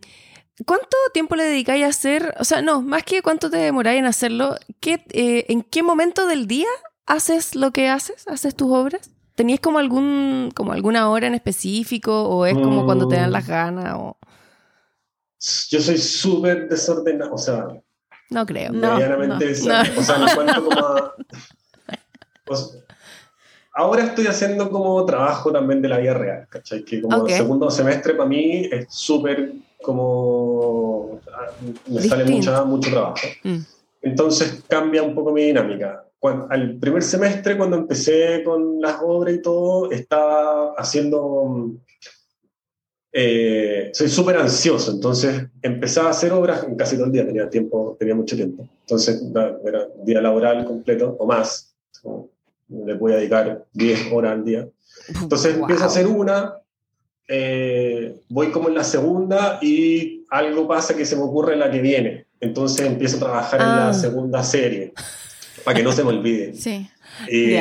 A: ¿Cuánto tiempo le dedicáis a hacer? O sea, no, más que cuánto te demoráis en hacerlo, ¿qué, eh, ¿en qué momento del día haces lo que haces? ¿Haces tus obras? ¿Tenías como algún como alguna hora en específico o es como cuando te dan las ganas? O...
C: Yo soy súper desordenado, o sea...
A: No creo.
C: Medianamente no, O sea, me cuento como a, ahora estoy haciendo como trabajo también de la vida real, ¿cachai? Que como segundo semestre para mí es súper como... Me sale mucha, mucho trabajo. Mm. Entonces cambia un poco mi dinámica. Cuando, al primer semestre, cuando empecé con las obras y todo, estaba haciendo... Eh, soy súper ansioso, entonces empezaba a hacer obras en casi todo el día, tenía tiempo, tenía mucho tiempo. Entonces era día laboral completo o más le voy a dedicar 10 horas al día. Entonces empiezo a hacer una, eh, voy como en la segunda y algo pasa que se me ocurre en la que viene. Entonces empiezo a trabajar en la ah. segunda serie, para que no se me olvide.
B: Sí.
C: Y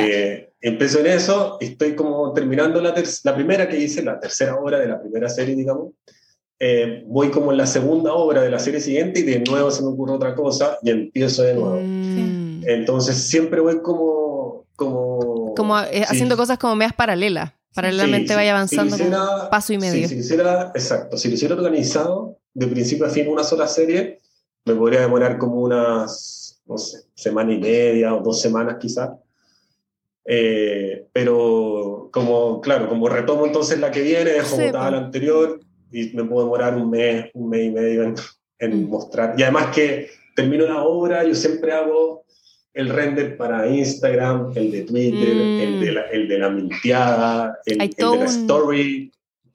C: empiezo en eso, estoy como terminando la, la primera que hice, la tercera obra de la primera serie, digamos. Eh, voy como en la segunda obra de la serie siguiente y de nuevo se me ocurre otra cosa y empiezo de nuevo. Mm. Entonces siempre voy como como...
A: Como eh, haciendo cosas como medias paralelas. Paralelamente vaya avanzando paso y medio.
C: si hiciera, exacto, si lo hiciera organizado, de principio a fin, una sola serie, me podría demorar como unas, no sé, semana y media o dos semanas quizás. Eh, pero como, claro, como retomo entonces la que viene, dejo sí, la anterior y me puedo demorar un mes, un mes y medio en, mm. mostrar. Y además que termino la obra, yo siempre hago el render para Instagram, el de Twitter, el, de la, el de la minteada, el, de la story.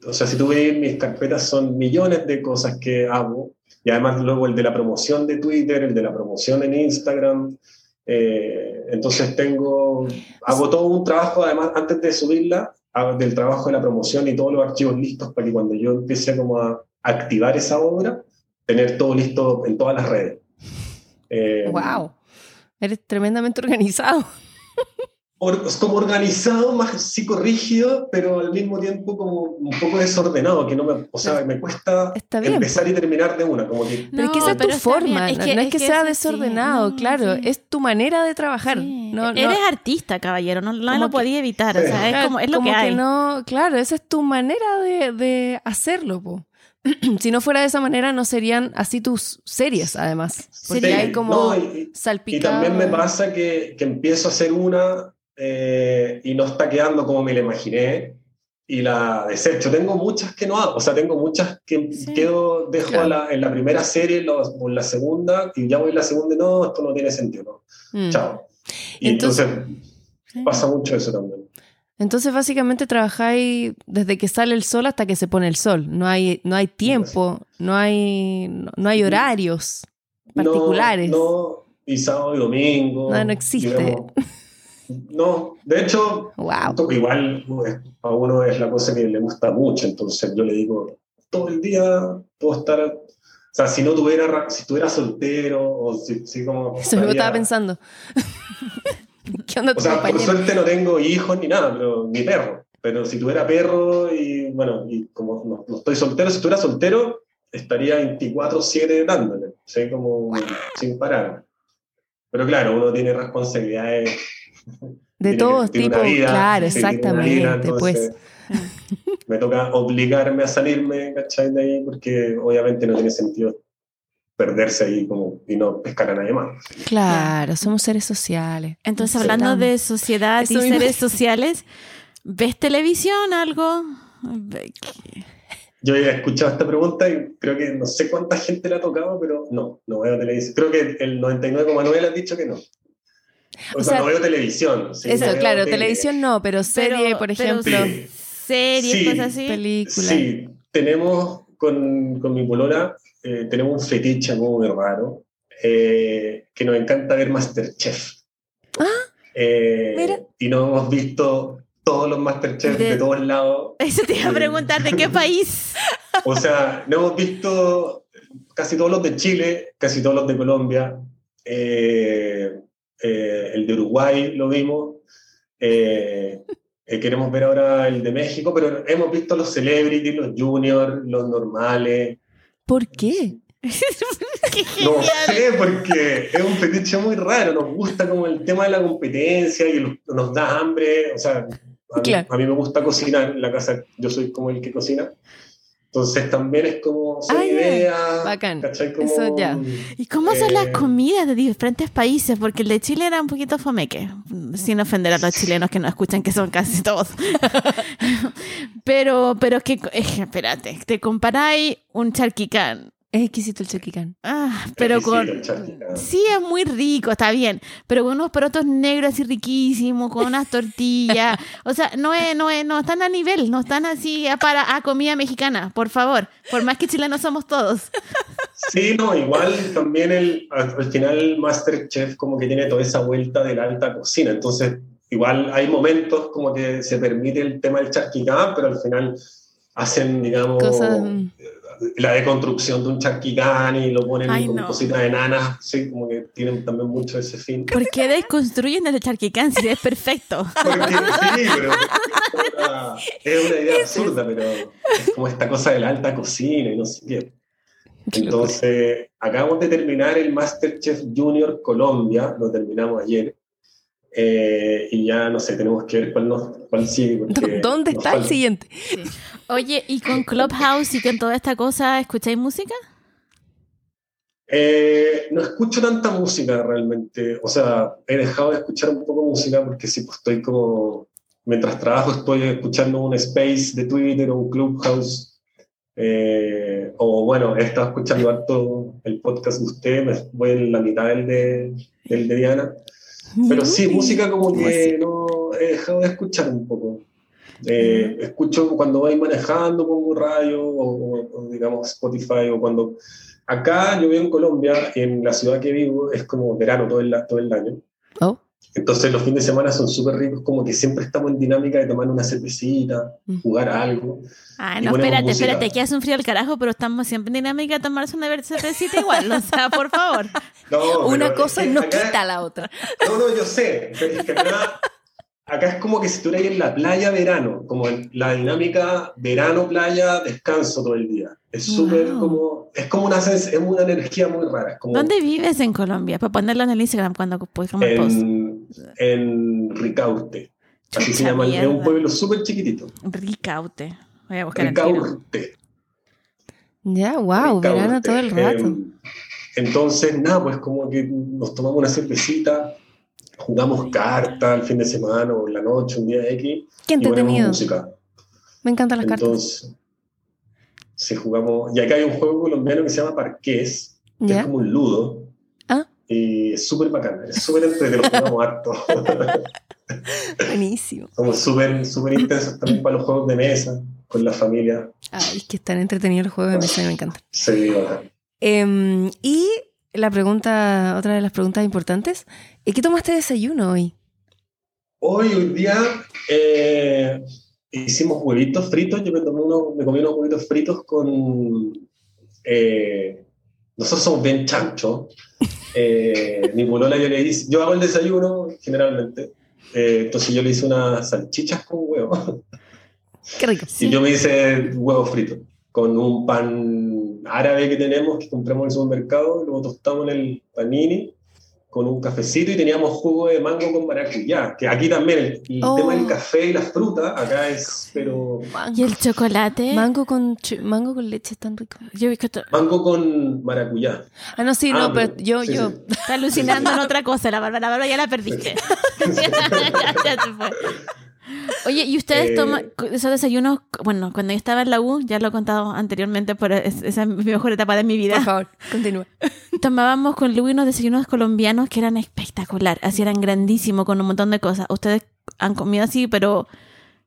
C: O sea, si tú ves mis carpetas son millones de cosas que hago. Y además luego el de la promoción de Twitter, el de la promoción en Instagram. Eh, entonces tengo, hago todo un trabajo, además, antes de subirla, del trabajo de la promoción y todos los archivos listos para que cuando yo empiece como a activar esa obra, tener todo listo en todas las redes.
A: ¡Wow! Eres tremendamente organizado.
C: Es como organizado, más psicorrígido, pero al mismo tiempo como un poco desordenado, que no me, o sea, me cuesta empezar y terminar de una. Como que...
A: Pero es que esa es tu forma, no es que, sea desordenado, claro, es tu manera de trabajar. No,
B: Eres artista, caballero, no, lo podía evitar, o sea, es, como, es lo que hay.
A: no, claro, esa es tu manera de, de hacerlo, po. si no fuera de esa manera, no serían así tus series, además. Porque hay como y,
C: Y también me pasa que, que empiezo a hacer una eh, y no está quedando como me la imaginé y la desecho. Tengo muchas que no hago, o sea, tengo muchas que quedo, dejo la, en la primera serie o en la segunda y ya voy en la segunda y no, esto no tiene sentido, ¿no? Mm. Chao. Y entonces pasa mucho eso también.
A: Entonces, básicamente trabajáis desde que sale el sol hasta que se pone el sol. No hay, no hay tiempo, no hay, no hay horarios particulares.
C: No, y sábado y domingo.
A: No, no existe.
C: no, de hecho, igual a uno es la cosa que le gusta mucho. Entonces, yo le digo, todo el día puedo estar. O sea, si no tuviera, si estuviera soltero, o si, como.
A: Eso me estaba pensando.
C: o sea, por suerte no tengo hijos ni nada, pero ni perro. Pero si tuviera perro y bueno, y como no, estoy soltero, si estuviera soltero, estaría 24-7 dándole, ¿sí? como sin parar. Pero claro, uno tiene responsabilidades.
A: De todos tipos, claro, exactamente. pues.
C: Me toca obligarme a salirme, ¿cachai? De ahí, porque obviamente no tiene sentido perderse ahí como, y no pescar a nadie más.
A: Claro, somos seres sociales.
B: Entonces, hablando de sociedad y seres sociales, ¿ves televisión algo?
C: Yo he escuchado esta pregunta y creo que no sé cuánta gente le ha tocado, pero no, no veo televisión. Creo que el 99,9 ha dicho que no. O, sea, no veo televisión.
A: eso, claro, televisión no, pero serie, por ejemplo.
B: Series, cosas así.
A: Películas.
C: Sí, tenemos con, con mi polola eh, tenemos un fetiche muy raro, eh, que nos encanta ver Masterchef.
A: Ah,
C: eh, mira. Y nos hemos visto todos los Masterchef de, todos lados.
B: Eso te iba a preguntar, ¿de qué país?
C: o sea, no hemos visto casi todos los de Chile, casi todos los de Colombia, eh, eh, el de Uruguay lo vimos, eh, queremos ver ahora el de México, pero hemos visto los celebrities, los juniors, los normales.
A: ¿Por qué?
C: no sé, porque es un fetiche muy raro, nos gusta como el tema de la competencia y nos da hambre, o sea, a, mí, me gusta cocinar en la casa, yo soy como el que cocina. Entonces también es como son idea.
A: Bacán. Eso ya.
B: ¿Y cómo son las eh, comidas de diferentes países? Porque el de Chile era un poquito fomeque, sin ofender a los chilenos que no escuchan, que son casi todos. pero, pero que, eh, espérate, te comparáis un charquicán
A: es exquisito el charquicán.
B: Ah, pero con. Sí, es muy rico, está bien. Pero con unos porotos negros así riquísimos, con unas tortillas. o sea, no es, no es, no están a nivel, no están así a para a comida mexicana, por favor. Por más que chilenos somos todos.
C: Sí, no, igual también el, al final Masterchef como que tiene toda esa vuelta de la alta cocina. Entonces, igual hay momentos como que se permite el tema del charquicán, pero al final hacen, digamos, Cosas la deconstrucción de un charquicán y lo ponen con cositas enanas, sí, como que tienen también mucho ese fin.
B: ¿Por qué desconstruyen el charquicán si es perfecto?
C: Porque, sí, pero es una, idea absurda, pero es como esta cosa de la alta cocina y no sé qué. Entonces, acabamos de terminar el Masterchef Junior Colombia, lo terminamos ayer. Eh, y ya no sé, tenemos que ver cuál, nos, cuál sigue.
A: ¿Dónde está el siguiente?
B: Oye, ¿y con Clubhouse y con toda esta cosa, escucháis música?
C: Eh, no escucho tanta música realmente. O sea, he dejado de escuchar un poco música porque si pues estoy como. Mientras trabajo estoy escuchando un space de Twitter o un Clubhouse. Eh, o bueno, he estado escuchando harto el podcast de usted, me voy en la mitad del de, del de Diana. Pero sí, música como que no he dejado de escuchar un poco. Eh, escucho cuando voy manejando, pongo radio o, digamos Spotify o cuando... Acá yo vivo en Colombia, en la ciudad que vivo es como verano todo el, todo el año. Oh. Entonces los fines de semana son súper ricos, como que siempre estamos en dinámica de tomar una cervecita, mm. jugar algo.
B: Ah, no, espérate, espérate, que hace un frío al carajo, pero estamos siempre en dinámica de tomarse una cervecita igual, o sea, por favor.
A: una cosa no quita la otra.
C: No, no, yo sé, es que acá acá es como que si estuvieras en la playa verano, como en la dinámica verano-playa, descanso todo el día. Es súper como, es como una, es una energía muy rara.
B: ¿Dónde vives en Colombia? Para ponerlo en el Instagram cuando pongamos
C: el post. En Ricaute. Así se llama, es un pueblo súper chiquitito.
B: Ricaute. Voy a buscar
C: Ricaute.
A: Ya, wow, verano todo el rato.
C: Em, entonces, nada, pues como que nos tomamos una cervecita, jugamos cartas el fin de semana o en la noche, un día X.
A: Qué entretenido. música. Me encantan las
C: Entonces, cartas. Si jugamos. Y acá hay un juego colombiano que se llama Parqués, que es como un ludo. Y es súper bacán, es súper entretenido, lo jugamos harto.
A: Buenísimo.
C: Somos súper súper intensos también para los juegos de mesa, con la familia.
A: Ay, es que están entretenidos los juegos de mesa, me encantan.
C: Sí, bacán.
A: Eh, y la pregunta, otra de las preguntas importantes, ¿qué tomaste de desayuno hoy?
C: Hoy, un día, eh, hicimos huevitos fritos. Yo me, tomé me comí unos huevitos fritos con... Eh, nosotros somos bien chancho. Eh, mi polola yo le hice... Yo hago el desayuno, generalmente. entonces yo le hice unas salchichas con huevo.
A: Qué rico.
C: Y yo me hice huevo frito con un pan árabe que tenemos, que compramos en el supermercado, luego tostamos en el panini con un cafecito y teníamos jugo de mango con maracuyá, que aquí también el, tema del oh. café y las frutas, acá es, pero...
B: ¿Y el chocolate?
A: Mango con, mango con leche es tan rico.
B: Yo
C: Mango con maracuyá.
A: Ah, no, sí, no, ah, pero yo, yo...
B: Está alucinando en otra cosa, la Bárbara, la Bárbara ya la perdiste. ya, se fue. Oye, ¿y ustedes toman eh, esos desayunos? Bueno, cuando yo estaba en la U, ya lo he contado anteriormente, pero esa es mi mejor etapa de mi vida.
A: Por favor, continúa.
B: Tomábamos con Luis unos desayunos colombianos que eran espectacular, así eran grandísimos, con un montón de cosas. Ustedes han comido así, pero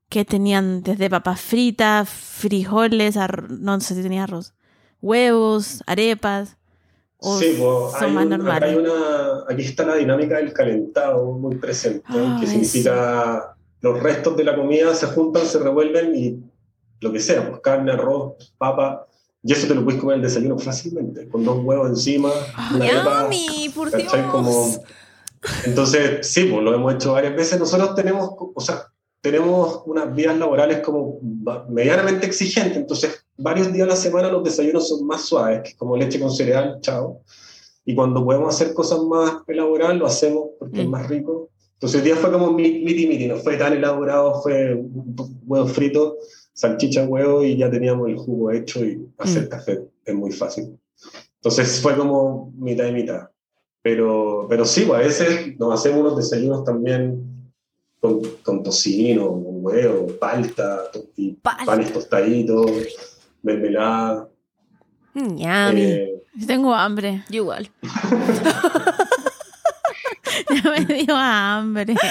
B: que tenían desde papas fritas, frijoles, no sé si tenía arroz, huevos, arepas.
C: sí, pues, son más normales. aquí está la dinámica del calentado muy presente, que significa los restos de la comida se juntan, se revuelven y lo que sea, pues carne, arroz, papa, Y eso te lo puedes comer el desayuno fácilmente, con dos huevos encima, una arepa.
A: ¡Por. Dios!
C: Como- entonces, sí, pues lo hemos hecho varias veces. Nosotros tenemos, o sea, tenemos unas vidas laborales como medianamente exigentes, entonces varios días a la semana los desayunos son más suaves, que es como leche con cereal, chao. Y cuando podemos hacer cosas más elaboradas, lo hacemos porque es
A: Mm.
C: más rico. Entonces el día fue como mi- miti miti, no fue tan elaborado, fue huevo frito, salchicha, huevo y ya teníamos el jugo hecho y hacer
A: Mm.
C: café es muy fácil. Entonces fue como mitad y mitad. Pero, pero sí, pues, a veces nos hacemos unos desayunos también con, con tocino, con huevo, palta, to- y
A: Palta.
C: panes tostaditos, mermelada.
A: Mm, Yummy.
C: eh,
B: tengo hambre.
A: Igual.
B: Ya me dio hambre.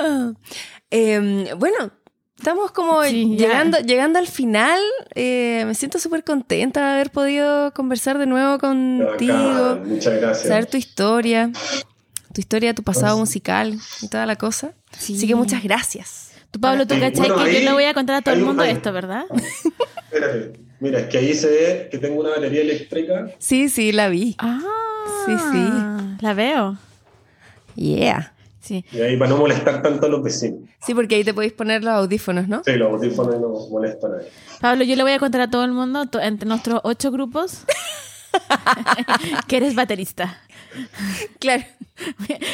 A: Ah. Eh, bueno, estamos como
B: Sí,
A: llegando, llegando al final. Eh, me siento súper contenta de haber podido conversar de nuevo contigo,
C: muchas gracias.
A: saber tu historia, tu historia, tu pasado musical y toda la cosa.
B: Sí.
A: Así que muchas gracias.
B: Tú, Pablo, tú cachai
C: bueno,
B: que yo le voy a contar a todo el
C: un-
B: mundo esto, ¿verdad?
C: Espérate, mira, es que ahí se ve que tengo una batería eléctrica.
A: Sí, sí, la vi.
B: Ah,
A: Sí, sí.
B: La veo.
A: Yeah.
B: Sí.
C: Y ahí para no molestar tanto a los vecinos.
A: Sí, porque ahí te podéis poner los audífonos, ¿no?
C: Sí, los audífonos no molestan.
B: Pablo, yo le voy a contar a todo el mundo, entre nuestros ocho grupos, que eres baterista.
A: Claro.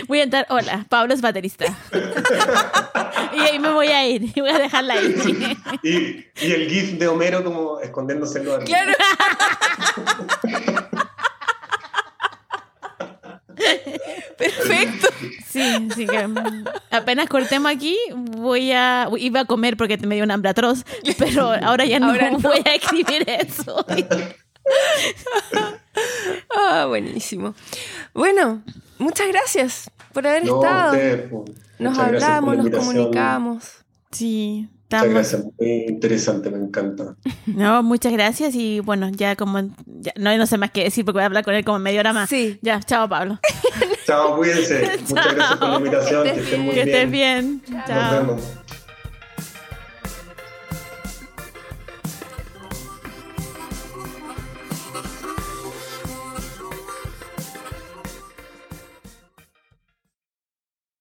B: Voy a entrar, hola, Pablo es baterista. y ahí me voy a ir, y voy a dejarla ahí.
C: Y, y el GIF de Homero como escondiéndose en los arriba.
A: Claro. Perfecto.
B: Sí, así que mm, apenas cortemos aquí, voy a. Iba a comer porque me dio un hambre atroz, pero ahora ya no,
A: Ahora no.
B: voy a escribir eso.
A: Ah, buenísimo. Bueno, muchas gracias por haber
C: No,
A: estado.
C: ustedes, pues,
A: Nos
C: la
A: nos comunicamos.
B: Sí,
C: Muchas gracias, muy interesante, me encanta.
B: No, muchas gracias y bueno, ya como. ya- no, no sé más qué decir porque voy a hablar con él como media hora más.
A: Sí.
B: Ya, chao, Pablo.
C: Chao, cuídense. Muchas gracias por la invitación, que estén muy
B: que
C: bien.
B: estés bien.
C: Nos
B: Chao.
C: vemos.